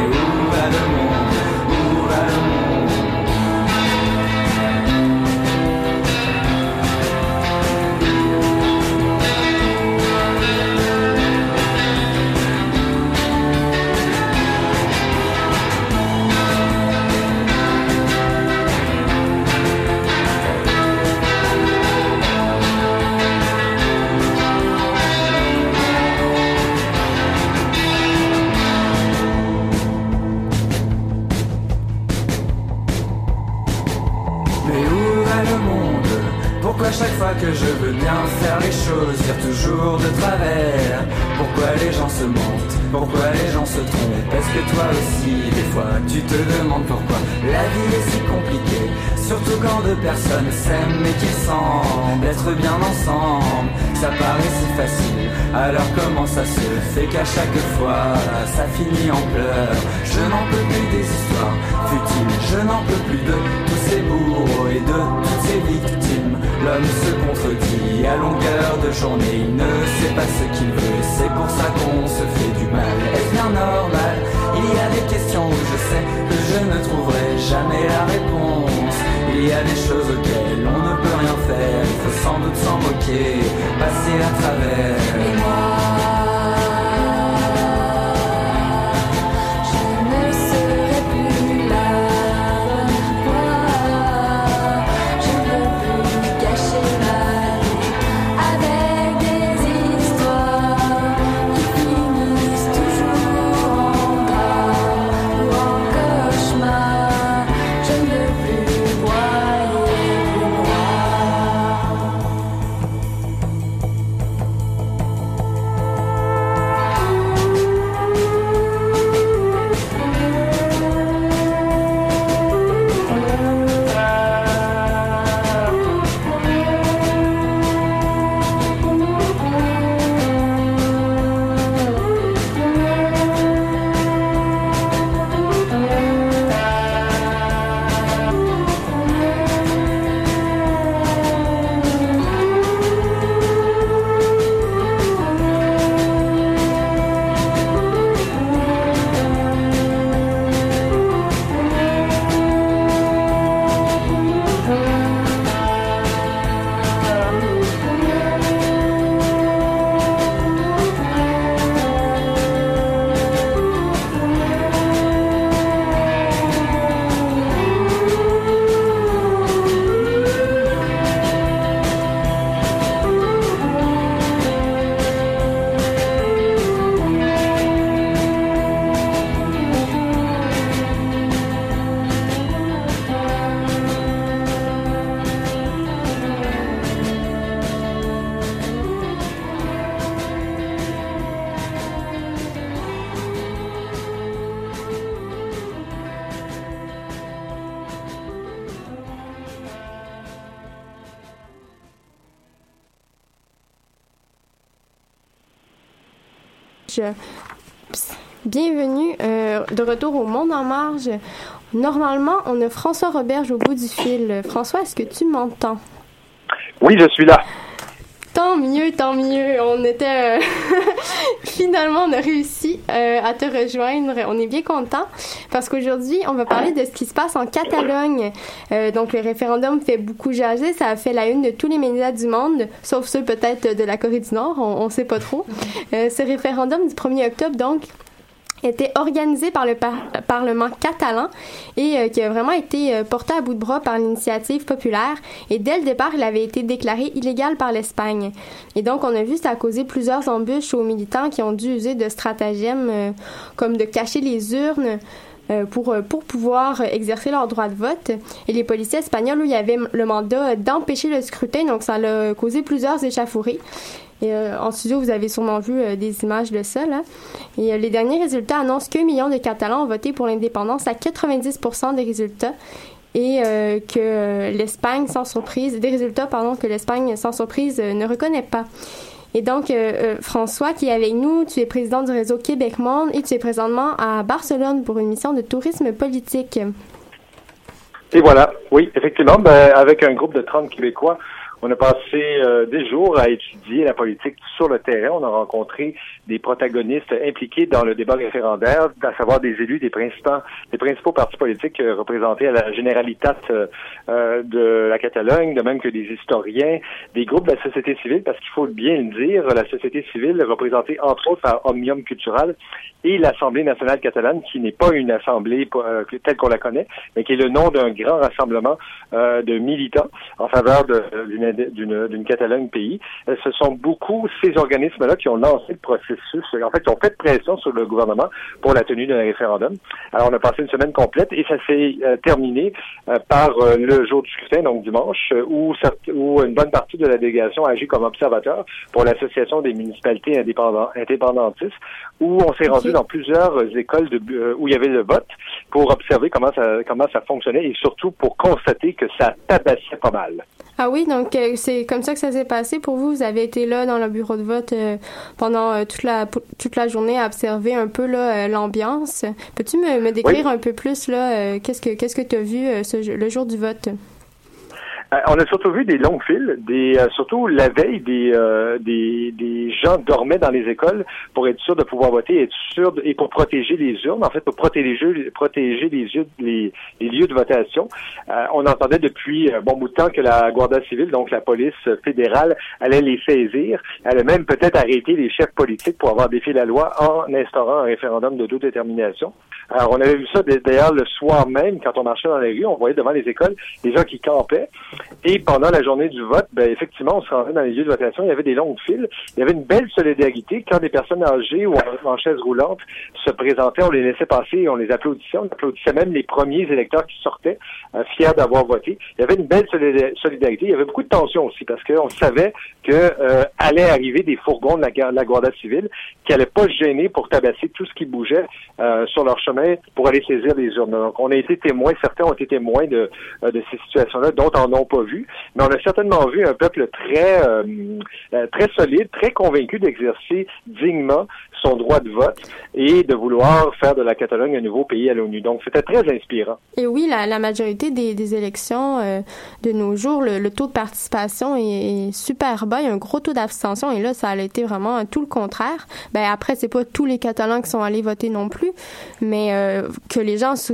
Normalement, on a François Roberge au bout du fil. François, est-ce que tu m'entends? Oui, je suis là. Tant mieux, tant mieux. On était euh, finalement on a réussi euh, à te rejoindre. On est bien content parce qu'aujourd'hui on va parler de ce qui se passe en Catalogne. Euh, donc le référendum fait beaucoup jaser. Ça a fait la une de tous les médias du monde, sauf ceux peut-être de la Corée du Nord. On, on sait pas trop. Ce référendum du 1er octobre donc était organisé par le par- Parlement catalan et euh, qui a vraiment été euh, porté à bout de bras par l'initiative populaire. Et dès le départ, il avait été déclaré illégal par l'Espagne. Et donc, on a vu ça a causé plusieurs embûches aux militants qui ont dû user de stratagèmes euh, comme de cacher les urnes. pour, pour pouvoir exercer leur droit de vote. Et les policiers espagnols, eux, il y avait le mandat d'empêcher le scrutin, donc ça a causé plusieurs échauffourées. Euh, en studio, vous avez sûrement vu euh, des images de ça. Là. Et euh, les derniers résultats annoncent qu'un million de Catalans ont voté pour l'indépendance à 90% des résultats. Et que l'Espagne, sans surprise, des résultats, pardon, que l'Espagne, sans surprise, ne reconnaît pas. Et donc, François, qui est avec nous, tu es président du réseau Québec Monde et tu es présentement à Barcelone pour une mission de tourisme politique. Et voilà, oui, effectivement, ben, avec un groupe de 30 Québécois, on a passé euh, des jours à étudier la politique sur le terrain. On a rencontré des protagonistes impliqués dans le débat référendaire, à savoir des élus des principaux, des principaux partis politiques euh, représentés à la Généralitat euh, euh, de la Catalogne, de même que des historiens, des groupes de la société civile, parce qu'il faut bien le dire, la société civile représentée entre autres par Omnium Cultural et l'Assemblée nationale catalane, qui n'est pas une assemblée euh, telle qu'on la connaît, mais qui est le nom d'un grand rassemblement de militants en faveur de- d'une d'une- Catalogne pays. Euh, Ce sont beaucoup ces organismes-là qui ont lancé le processus, en fait, qui ont fait pression sur le gouvernement pour la tenue d'un référendum. Alors, on a passé une semaine complète et ça s'est euh, terminé euh, par euh, le jour du scrutin, donc dimanche, où, une bonne partie de la délégation a agi comme observateur pour l'Association des municipalités indépendant- indépendantistes, où on s'est rendu dans plusieurs écoles de, où il y avait le vote pour observer comment ça, comment ça fonctionnait et surtout pour constater que ça tabassait pas mal. Ah oui, donc euh, c'est comme ça que ça s'est passé pour vous. Vous avez été là dans le bureau de vote euh, pendant euh, toute la toute la journée à observer un peu là l'ambiance. Peux-tu me, me décrire Oui. un peu plus là qu'est-ce que qu'est-ce que tu as vu euh, ce, le jour du vote? On a surtout vu des longues files, des euh, surtout la veille des, euh, des des gens dormaient dans les écoles pour être sûr de pouvoir voter, être sûr de- et pour protéger les urnes, en fait pour protéger protéger les yeux les, les lieux de votation. Euh, on entendait depuis un bon bout de temps que la Guardia civile, donc la police fédérale, allait les saisir, allait même peut-être arrêter les chefs politiques pour avoir défié la loi en instaurant un référendum de d'autodétermination. Alors, on avait vu ça d'ailleurs le soir même, quand on marchait dans les rues, on voyait devant les écoles des gens qui campaient. Et pendant la journée du vote, ben, effectivement, on se rendait dans les lieux de votation, il y avait des longues files, il y avait une belle solidarité. Quand des personnes âgées ou en, chaise roulante se présentaient, on les laissait passer et on les applaudissait. On applaudissait même les premiers électeurs qui sortaient, euh, fiers d'avoir voté. Il y avait une belle solida- solidarité. Il y avait beaucoup de tension aussi, parce qu'on savait que euh, arriver des fourgons de la, la Guardia civile qui allaient pas se gêner pour tabasser tout ce qui bougeait euh, sur leur chemin pour aller saisir les urnes. Donc, on a été témoins, certains ont été témoins de, euh, de ces situations-là, d'autres en ont pas vu, mais on a certainement vu un peuple très euh, euh, très solide, très convaincu d'exercer dignement son droit de vote et de vouloir faire de la Catalogne un nouveau pays à l'ONU. Donc, c'était très inspirant. Et oui, la, la majorité des, des élections euh, de nos jours, le, le taux de participation est, est super bas. Il y a un gros taux d'abstention et là, ça a été vraiment tout le contraire. Ben après, c'est pas tous les Catalans qui sont allés voter non plus, mais euh, que les gens se,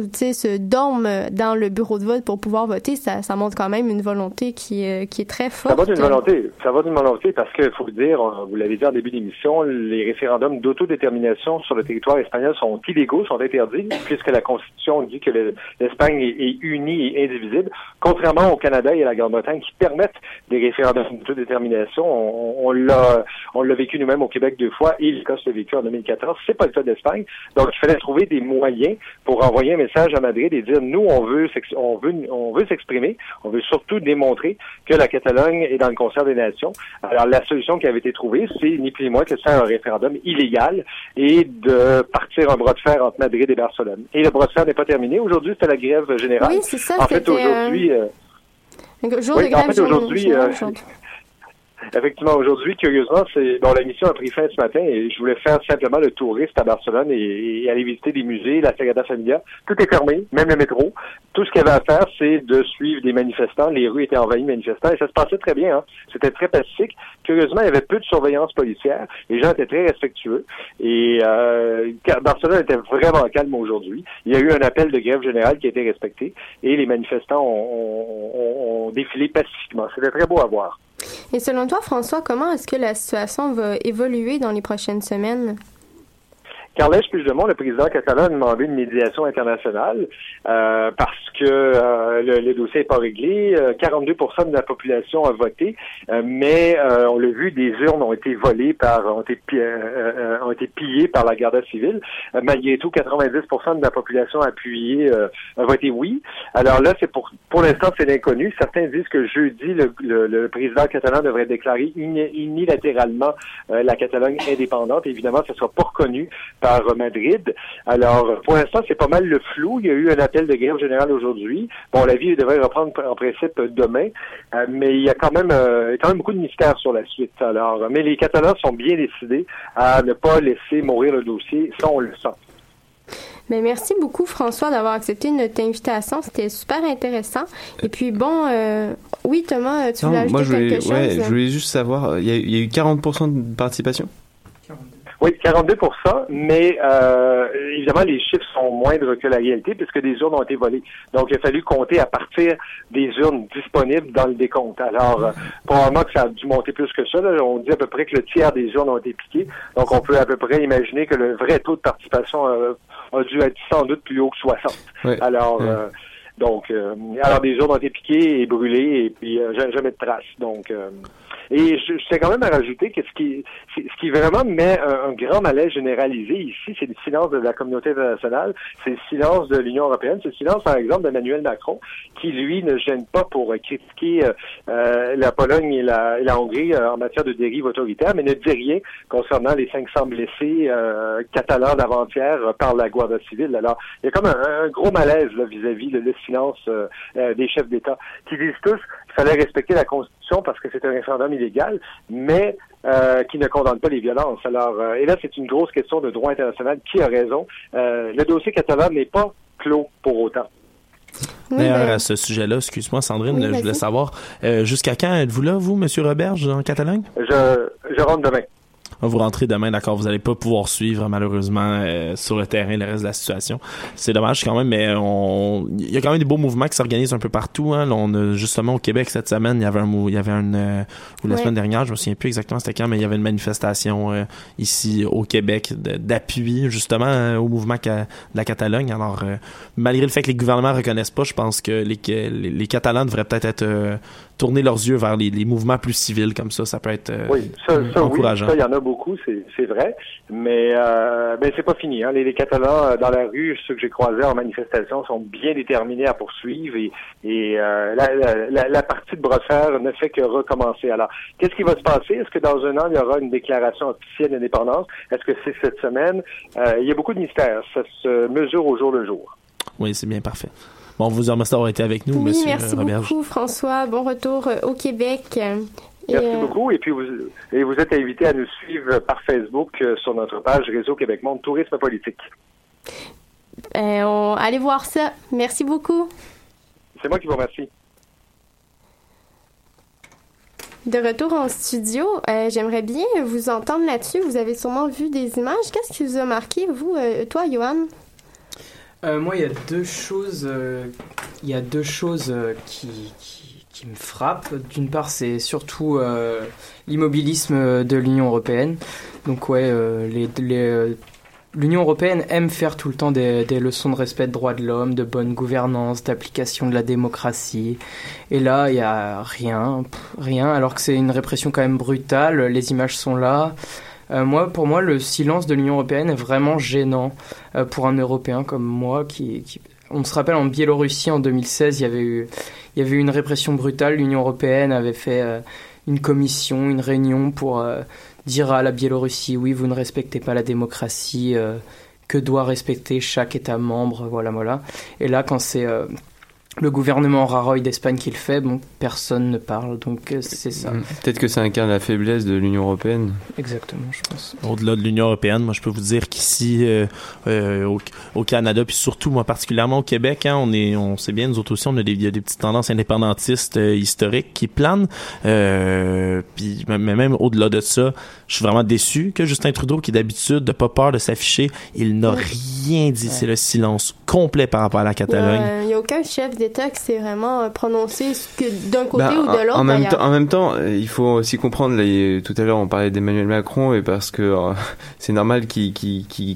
dorment dans le bureau de vote pour pouvoir voter, ça, ça montre quand même une volonté qui, est- qui est très Ça forte. va d'une volonté. Ça va d'une volonté parce que, faut le dire, on- vous l'avez dit en début d'émission, les référendums d'autodétermination sur le territoire espagnol sont illégaux, sont interdits, puisque la Constitution dit que le- l'Espagne est, unie et indivisible, contrairement au Canada et à la Grande-Bretagne qui permettent des référendums d'autodétermination. On, on l'a, vécu nous-mêmes au Québec deux fois et l'Écosse l'a vécu en 2014. C'est pas le cas d'Espagne. Donc, il fallait trouver des moyens pour envoyer un message à Madrid et dire, nous, on veut, on veut, on veut s'exprimer. On veut surtout démontrer que la Catalogne est dans le concert des nations. Alors, la solution qui avait été trouvée, c'est ni plus ni moins que faire un référendum illégal et de partir un bras de fer entre Madrid et Barcelone. Et le bras de fer n'est pas terminé. Aujourd'hui, c'était la grève générale. Oui, c'est ça, En fait, aujourd'hui, euh, Un jour oui, de grève en fait, aujourd'hui, euh, aujourd'hui. Effectivement, aujourd'hui, curieusement, c'est bon, la mission a pris fin ce matin et je voulais faire simplement le touriste à Barcelone et, aller visiter des musées, la Sagrada Familia. Tout est fermé, même le métro. Tout ce qu'il y avait à faire, c'est de suivre des manifestants. Les rues étaient envahies de manifestants et ça se passait très bien. Hein. C'était très pacifique. Curieusement, il y avait peu de surveillance policière. Les gens étaient très respectueux et euh, Barcelone était vraiment calme aujourd'hui. Il y a eu un appel de grève générale qui a été respecté et les manifestants ont, ont- ont défilé pacifiquement. C'était très beau à voir. Et selon toi, François, comment est-ce que la situation va évoluer dans les prochaines semaines? Carles Puigdemont, le président catalan, a demandé une médiation internationale euh, parce que euh, le, le dossier n'est pas réglé. Euh, 42% de la population a voté, euh, mais euh, on l'a vu, des urnes ont été volées par, ont été, euh, ont été pillées par la garde civile. Malgré tout, 90% de la population a appuyé, a voté oui. Alors là, c'est pour, pour l'instant, c'est l'inconnu. Certains disent que jeudi, le, le- le président catalan devrait déclarer uni- unilatéralement la Catalogne indépendante. Évidemment, ce ne sera pas reconnu par Madrid. Alors, pour l'instant, c'est pas mal le flou. Il y a eu un appel de grève générale aujourd'hui. Bon, la vie devrait reprendre en principe demain, euh, mais il y a quand même, euh, quand même beaucoup de mystères sur la suite. Alors, mais les Catalans sont bien décidés à ne pas laisser mourir le dossier. Ça, on le sent. Ben, merci beaucoup, François, d'avoir accepté notre invitation. C'était super intéressant. Et puis, bon, euh, oui, Thomas, tu voulais ajouter moi, je voulais, quelque chose? ouais, je voulais juste savoir, il y, a- il y a eu 40% de participation? Oui, 42% mais euh, évidemment, les chiffres sont moindres que la réalité puisque des urnes ont été volées. Donc, il a fallu compter à partir des urnes disponibles dans le décompte. Alors, euh, probablement que ça a dû monter plus que ça. là. On dit à peu près que le tiers des urnes ont été piquées. Donc, on peut à peu près imaginer que le vrai taux de participation euh, a dû être sans doute plus haut que 60. Ouais. Alors, euh, donc, euh, alors des urnes ont été piquées et brûlées et puis euh, ja- jamais de traces. Donc, euh, et je, je tiens quand même à rajouter que ce qui, ce qui vraiment met un, grand malaise généralisé ici, c'est le silence de la communauté internationale, c'est le silence de l'Union européenne, c'est le silence, par exemple, d'Emmanuel Macron, qui, lui, ne gêne pas pour critiquer euh, euh, la Pologne et la, et la Hongrie euh, en matière de dérive autoritaire, mais ne dit rien concernant les 500 blessés euh, catalans d'avant-hier euh, par la Guardia civile. Alors, il y a comme un, un gros malaise vis-à-vis de le silence euh, des chefs d'État, qui disent tous fallait respecter la Constitution parce que c'est un référendum illégal, mais euh, qui ne condamne pas les violences. Alors, euh, et là, c'est une grosse question de droit international. Qui a raison? Euh, le dossier catalan n'est pas clos pour autant. D'ailleurs, à ce sujet-là, excuse-moi, Sandrine, Oui, je voulais savoir, euh, jusqu'à quand êtes-vous là, vous, Monsieur Roberge, en Catalogne? Je, je rentre demain. Vous rentrez demain, d'accord. Vous n'allez pas pouvoir suivre, malheureusement, euh, sur le terrain le reste de la situation. C'est dommage quand même, mais on, il y a quand même des beaux mouvements qui s'organisent un peu partout. Hein. Là, on a justement au Québec cette semaine, il y avait un, il y avait une, euh, ou la Ouais. semaine dernière, je me souviens plus exactement c'était quand, mais il y avait une manifestation euh, ici au Québec d'appui justement au mouvement de la Catalogne. Alors, malgré le fait que les gouvernements reconnaissent pas, je pense que les, les, les Catalans devraient peut-être être, tourner leurs yeux vers les, les mouvements plus civils comme ça. Ça peut être euh, Oui, ça, ça oui, encourageant. ça, il y en a beaucoup, c'est vrai, mais euh, ben, c'est pas fini. Hein. Les, les Catalans euh, dans la rue, ceux que j'ai croisés en manifestation, sont bien déterminés à poursuivre et, et euh, la, la- la, partie de brosseur ne fait que recommencer. Alors, qu'est-ce qui va se passer? Est-ce que dans un an, il y aura une déclaration officielle d'indépendance? Est-ce que c'est cette semaine? Euh, il y a beaucoup de mystères. Ça se mesure au jour le jour. Oui, c'est bien parfait. Bon, on vous remercie d'avoir été avec nous, Oui, Monsieur merci Roberge. beaucoup, François. Bon retour euh, au Québec. Et, Merci euh, beaucoup. Et puis, vous, et vous êtes invité à nous suivre par Facebook euh, sur notre page Réseau Québec Monde Tourisme Politique. euh, on- allez voir ça. Merci beaucoup. C'est moi qui vous remercie. De retour en studio, euh, j'aimerais bien vous entendre là-dessus. Vous avez sûrement vu des images. Qu'est-ce qui vous a marqué, vous, euh, toi, Johan? Euh, moi, il y a deux choses, euh, y a deux choses euh, qui, qui, me frappent. D'une part, c'est surtout l'immobilisme de l'Union européenne. Donc, ouais, l'Union européenne aime faire tout le temps des, des leçons de respect de droits de l'homme, de bonne gouvernance, d'application de la démocratie. Et là, il y a rien, rien. Alors que c'est une répression quand même brutale. Les images sont là. Euh, moi, pour moi, le silence de l'Union européenne est vraiment gênant euh, pour un Européen comme moi. Qui, On se rappelle en Biélorussie en 2016, il y avait eu, il y avait eu une répression brutale. L'Union européenne avait fait euh, une commission, une réunion pour dire à la Biélorussie oui, vous ne respectez pas la démocratie, que doit respecter chaque État membre, voilà, voilà. Et là, quand c'est le gouvernement Rajoy d'Espagne qui le fait, bon, personne ne parle, donc euh, c'est ça. Mm. Peut-être que ça incarne la faiblesse de l'Union européenne. Exactement, je pense. Au-delà de l'Union européenne, moi je peux vous dire qu'ici euh, euh, au, au Canada, puis surtout moi particulièrement au Québec, hein, on est, on sait bien nous autres aussi, on a des, il y a des petites tendances indépendantistes euh, historiques qui planent. Euh, puis mais même au-delà de ça, je suis vraiment déçu que Justin Trudeau, qui d'habitude n'a pas peur de s'afficher, il n'a rien dit. C'est le silence complet par rapport à la Il Catalogne. n'y a, aucun chef qui s'est vraiment euh, prononcé ce que d'un côté Bah, ou de l'autre. en, même temps, en même temps, euh, il faut aussi comprendre, là, tout à l'heure on parlait d'Emmanuel Macron, et parce que euh, c'est normal qu'ils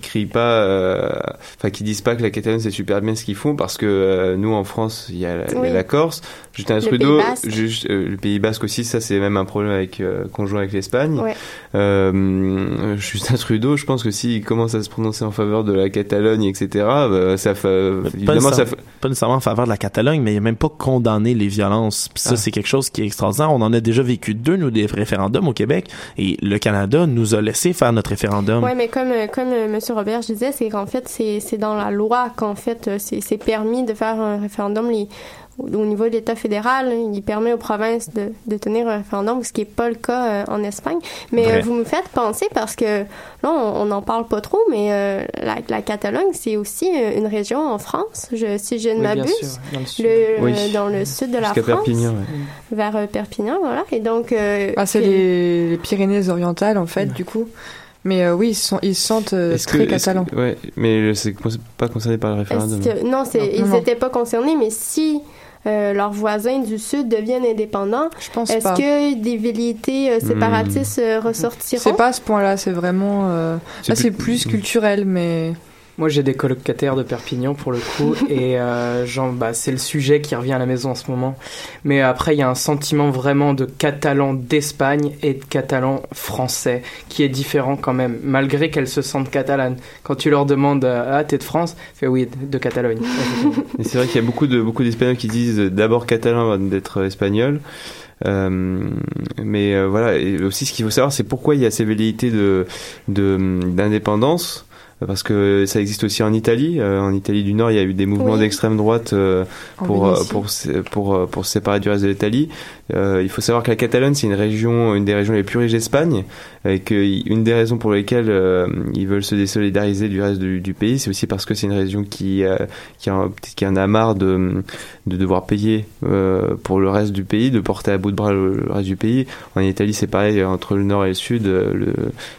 crient pas, euh, enfin qu'ils disent pas que la Catalogne c'est super bien ce qu'ils font, parce que euh, nous en France, il y a, la- il y a Oui. la Corse, Justin Le Trudeau, juste, euh, le Pays Basque aussi, ça c'est même un problème avec euh, conjoint avec l'Espagne. Ouais. Euh, Justin Trudeau, je pense que s'il commence à se prononcer en faveur de la Catalogne, etc., bah, ça fait, pas, évidemment, nécessairement, ça fait, pas nécessairement en faveur de la Catalogne, mais il a même pas condamné les violences. Puis ça, Ah. c'est quelque chose qui est extraordinaire. On en a déjà vécu deux, nous, des référendums au Québec, et le Canada nous a laissé faire notre référendum. Oui, mais comme, euh, comme euh, M. Robert je disais, c'est qu'en fait, c'est c'est dans la loi qu'en fait, euh, c'est c'est permis de faire un référendum les- au au niveau de l'État fédéral. Il permet aux provinces de, de tenir un référendum, ce qui n'est pas le cas euh, en Espagne. Mais euh, vous me faites penser parce que là, on n'en parle pas trop, mais euh, la, la Catalogne, c'est aussi une région en France, je, si je ne Oui, m'abuse. dans le sud. Le- Oui. euh, dans le sud de la jusqu'à France, Perpignan. ouais. vers euh, Perpignan, voilà. Et donc, euh, Ah, c'est puis- les, les Pyrénées orientales, en fait, Ouais. du coup. Mais euh, oui, ils, sont, ils se sentent euh, Est-ce très que- est-ce que- catalans. Ouais, mais c'est pas concerné par le référendum. Que- non, c'est, Non, ils n'étaient pas concernés, mais si euh, leurs voisins du Sud deviennent indépendants, Je pense est-ce pas. que des velléités euh, séparatistes euh, ressortiront? C'est pas à ce point-là, c'est vraiment. euh, C'est Là, c'est plus culturel, mais. Moi, j'ai des colocataires de Perpignan pour le coup, et euh, genre, bah, c'est le sujet qui revient à la maison en ce moment. Mais après, il y a un sentiment vraiment de catalan d'Espagne et de catalan français qui est différent quand même, malgré qu'elles se sentent catalanes. Quand tu leur demandes euh, Ah, t'es de France? Fait oui, de, Catalogne. C'est vrai qu'il y a beaucoup de beaucoup d'Espagnols qui disent d'abord catalan avant d'être espagnol. Euh, mais euh, voilà, et aussi ce qu'il faut savoir, c'est pourquoi il y a ces velléités de de- d'indépendance. Parce que ça existe aussi en Italie. Euh, en Italie du Nord, il y a eu des mouvements Oui. d'extrême droite euh, pour, euh, pour, pour, pour se séparer du reste de l'Italie. Euh, il faut savoir que la Catalogne, c'est une région, une des régions les plus riches d'Espagne, et qu'une des raisons pour lesquelles euh, ils veulent se désolidariser du reste du, du pays, c'est aussi parce que c'est une région qui, euh, qui, en, qui en a marre de, de devoir payer euh, pour le reste du pays, de porter à bout de bras le, le reste du pays. En Italie, c'est pareil, entre le nord et le sud, le,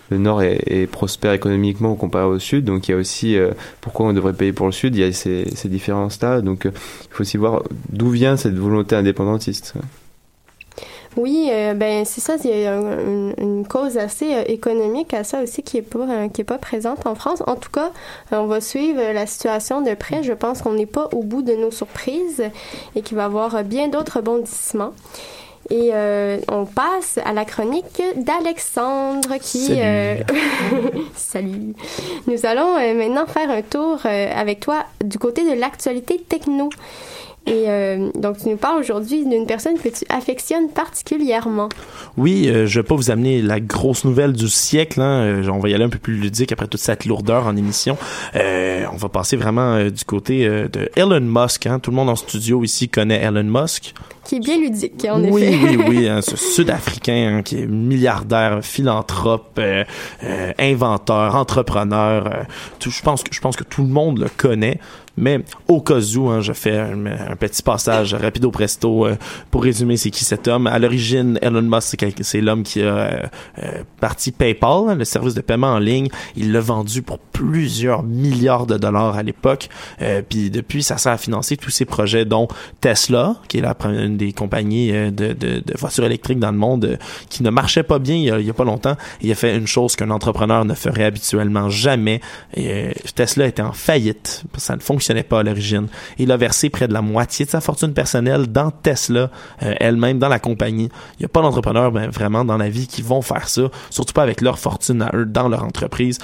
le nord est, est prospère économiquement comparé au sud, donc il y a aussi euh, pourquoi on devrait payer pour le sud, il y a ces, ces différences-là, donc euh, il faut aussi voir d'où vient cette volonté indépendantiste. Oui, euh, ben c'est ça, il y a une, cause assez euh, économique à ça aussi qui est pas qui est pas présente en France. En tout cas, on va suivre la situation de près. Je pense qu'on n'est pas au bout de nos surprises et qu'il va y avoir bien d'autres rebondissements. Et euh, on passe à la chronique d'Alexandre qui... Salut. euh, Salut. Nous allons euh, maintenant faire un tour avec toi du côté de l'actualité techno. Et euh, donc, tu nous parles aujourd'hui d'une personne que tu affectionnes particulièrement. Oui, euh, je vais pas vous amener la grosse nouvelle du siècle. Hein. Euh, on va y aller un peu plus ludique après toute cette lourdeur en émission. On va passer vraiment du côté de Elon Musk. Hein. Tout le monde en studio ici connaît Elon Musk. Qui est bien ludique, en oui, effet. oui, oui, hein, ce Sud-Africain hein, qui est milliardaire, philanthrope, euh, euh, inventeur, entrepreneur. euh, tout, je pense que je pense que tout le monde le connaît. Mais au cas où, hein, je fais un, un petit passage rapido presto euh, pour résumer c'est qui cet homme. À l'origine, Elon Musk, c'est l'homme qui a euh, euh, parti PayPal, hein, le service de paiement en ligne. Il l'a vendu pour plusieurs milliards de dollars à l'époque. Puis depuis, ça sert à financer tous ses projets, dont Tesla, qui est la première une des compagnies euh, de, voitures électriques dans le monde, euh, qui ne marchait pas bien il y a, pas longtemps. Il a fait une chose qu'un entrepreneur ne ferait habituellement jamais. Euh, Tesla était en faillite. Ça ne fonctionnait pas à l'origine. Il a versé près de la moitié de sa fortune personnelle dans Tesla, elle-même, dans la compagnie. Il n'y a pas d'entrepreneurs ben, vraiment dans la vie qui vont faire ça, surtout pas avec leur fortune à eux dans leur entreprise.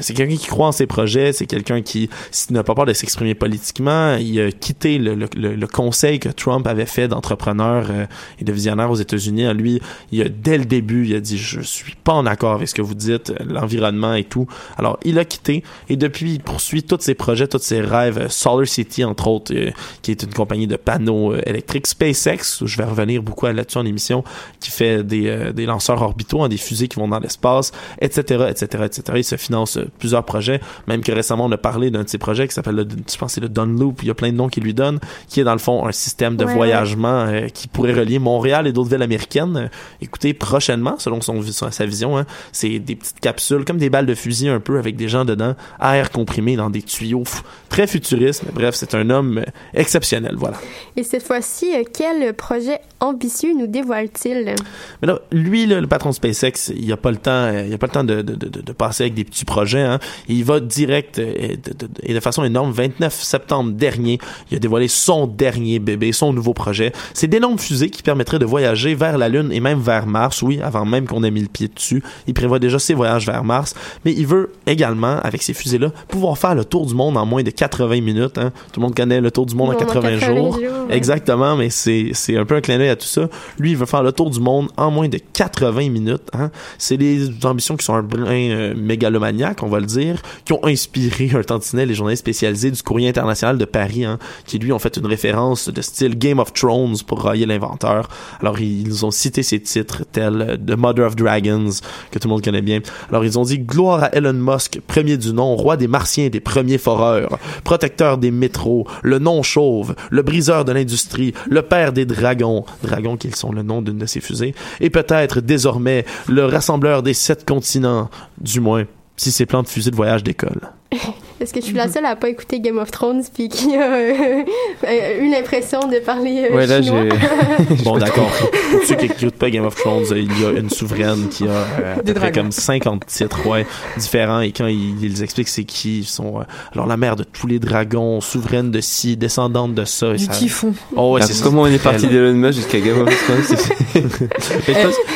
C'est quelqu'un qui croit en ses projets, c'est quelqu'un qui n'a pas peur de s'exprimer politiquement. Il a quitté le conseil que Trump avait fait d'entrepreneurs euh, et de visionnaires aux États-Unis. Lui, il a, dès le début, il a dit je suis pas en accord avec ce que vous dites, euh, l'environnement et tout. Alors, il a quitté et depuis, il poursuit tous ses projets, tous ses rêves. Solar City, entre autres, euh, qui est une compagnie de panneaux électriques. SpaceX, je vais revenir beaucoup à- là-dessus en émission, qui fait des, des lanceurs orbitaux, hein, des fusées qui vont dans l'espace, etc., etc., etc. Il se finance plusieurs projets, même que récemment on a parlé d'un de ces projets qui s'appelle, le, je pense c'est le Dunloop, il y a plein de noms qui lui donnent, qui est dans le fond un système de Ouais, voyagement euh, qui pourrait relier Montréal et d'autres villes américaines. Euh, écoutez, prochainement, selon son, sa vision, hein, c'est des petites capsules, comme des balles de fusil un peu, avec des gens dedans, à air comprimé dans des tuyaux, très futuriste, mais bref, c'est un homme euh, exceptionnel, voilà. Et cette fois-ci, quel projet ambitieux nous dévoile-t-il? Mais là, lui, là, le patron de SpaceX, il a pas le temps, il a pas le temps de, de, de, de passer avec des petits projets. Hein. Il va direct et et de façon énorme. 29 septembre dernier, il a dévoilé son dernier bébé, son nouveau projet. C'est d'énormes fusées qui permettraient de voyager vers la Lune et même vers Mars. Oui, avant même qu'on ait mis le pied dessus, il prévoit déjà ses voyages vers Mars. Mais il veut également, avec ces fusées-là, pouvoir faire le tour du monde en moins de 80 minutes. Hein. Tout le monde connaît le tour du monde en Monde en 80, 80 jours. jours, ouais. Exactement, mais c'est c'est un peu un clin d'œil à tout ça. Lui, il veut faire le tour du monde en moins de 80 minutes. Hein. C'est des ambitions qui sont un brin euh, mégalomaniaque, on va le dire, qui ont inspiré un tantinet les journalistes spécialisés du Courrier international de Paris, hein, qui lui ont fait une référence de style Game of Thrones pour railler l'inventeur. Alors ils ont cité ces titres tels The Mother of Dragons que tout le monde connaît bien. Alors ils ont dit gloire à Elon Musk, premier du nom, roi des martiens et des premiers foreurs, protecteur des métros, le non chauve, le briseur de l'industrie, le père des dragons, dragons qui sont le nom d'une de ses fusées, et peut-être désormais le rassembleur des sept continents, du moins si ses plans de fusée de voyage décollent. Est-ce que je suis la seule à pas écouter Game of Thrones puis qui a euh, euh, eu l'impression de parler euh, Ouais, là, chinois? j'ai. Bon, d'accord. Pour ceux qui n'écoutent pas Game of Thrones, euh, il y a une souveraine qui a euh, à peu près comme 50 titres ouais, différents. Et quand ils, ils expliquent c'est qui, ils sont euh, alors la mère de tous les dragons, souveraine de ci, descendante de ça. Et Du ça... typhon. Oh, ouais, Ah, c'est comment on est parti d'Elon Musk jusqu'à Game of Thrones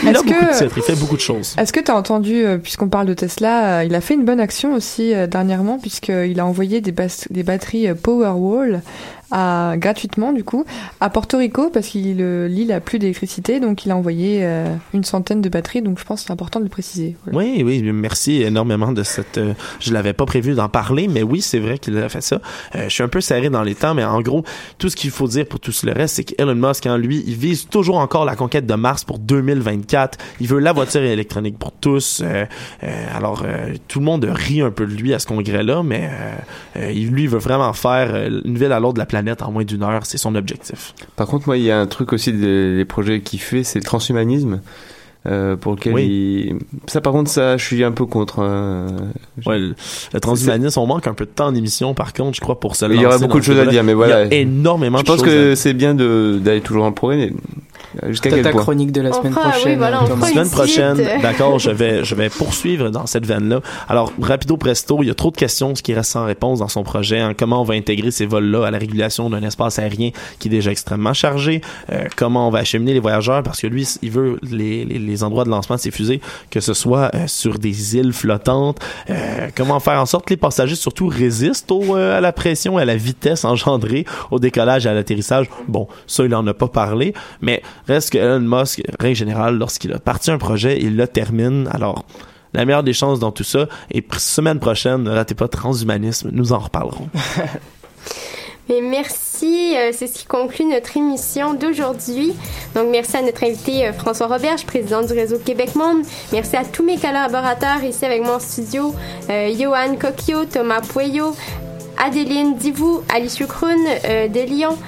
il a beaucoup de titres, il fait beaucoup de choses. Est-ce que tu as entendu, euh, puisqu'on parle de Tesla, euh, il a fait une bonne action aussi euh, dernièrement, puisqu'il a envoyé des batteries euh, Powerwall à, gratuitement, du coup, à Porto Rico, parce qu'il l'île a plus d'électricité, donc il a envoyé euh, une centaine de batteries, donc je pense que c'est important de le préciser. Oui, oui, merci énormément de cette. euh, je l'avais pas prévu d'en parler, mais oui, c'est vrai qu'il a fait ça. Euh, je suis un peu serré dans les temps, mais en gros, tout ce qu'il faut dire pour tout le reste, c'est qu'Elon Musk, en lui, il vise toujours encore la conquête de Mars pour 2024. Il veut la voiture électronique pour tous. Euh, alors, tout le monde rit un peu de lui à ce congrès-là, mais lui, il veut vraiment faire une ville à l'autre de la planète en moins d'une heure. C'est son objectif. Par contre, moi, il y a un truc aussi des projets qu'il fait, c'est le transhumanisme. Euh, pour lequel il... ça par contre ça je suis un peu contre hein. Ouais, le, le transhumanisme, on manque un peu de temps en émission, par contre, je crois, pour se il y aura beaucoup de choses à dire mais voilà Il y a énormément je de pense choses à que c'est bien de d'aller toujours dans le progrès mais jusqu'à T'as quel ta point chronique de la On semaine fera- oui, prochaine. voilà, on Thomas. fera semaine prochaine, d'accord, je vais, je vais poursuivre dans cette veine-là. Alors, rapido presto, il y a trop de questions, ce qui reste sans réponse dans son projet. hein. Comment on va intégrer ces vols-là à la régulation d'un espace aérien qui est déjà extrêmement chargé? Euh, comment on va acheminer les voyageurs? Parce que lui, il veut les, les, les endroits de lancement de ses fusées, que ce soit euh, sur des îles flottantes. Euh, comment faire en sorte que les passagers surtout résistent euh, à la pression et à la vitesse engendrée au décollage et à l'atterrissage? Bon, ça, il en a pas parlé, mais reste que Elon Musk, règle générale, lorsqu'il a parti un projet, il le termine. Alors, la meilleure des chances dans tout ça. Et semaine prochaine, ne ratez pas Transhumanisme, nous en reparlerons. Mais merci, euh, c'est ce qui conclut notre émission d'aujourd'hui. Donc merci à notre invité euh, François Roberge, président du réseau Québec Monde. Merci à tous mes collaborateurs ici avec moi en studio, euh, Johan Coquio, Thomas Pueyo, Adeline Divou, Alice Choucroune euh, de Lyon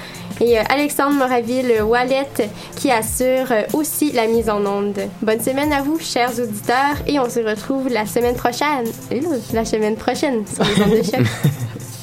et euh, Alexandre Moraville-Wallet qui assure aussi la mise en onde. Bonne semaine à vous, chers auditeurs, et on se retrouve la semaine prochaine. La semaine prochaine sur les ondes de.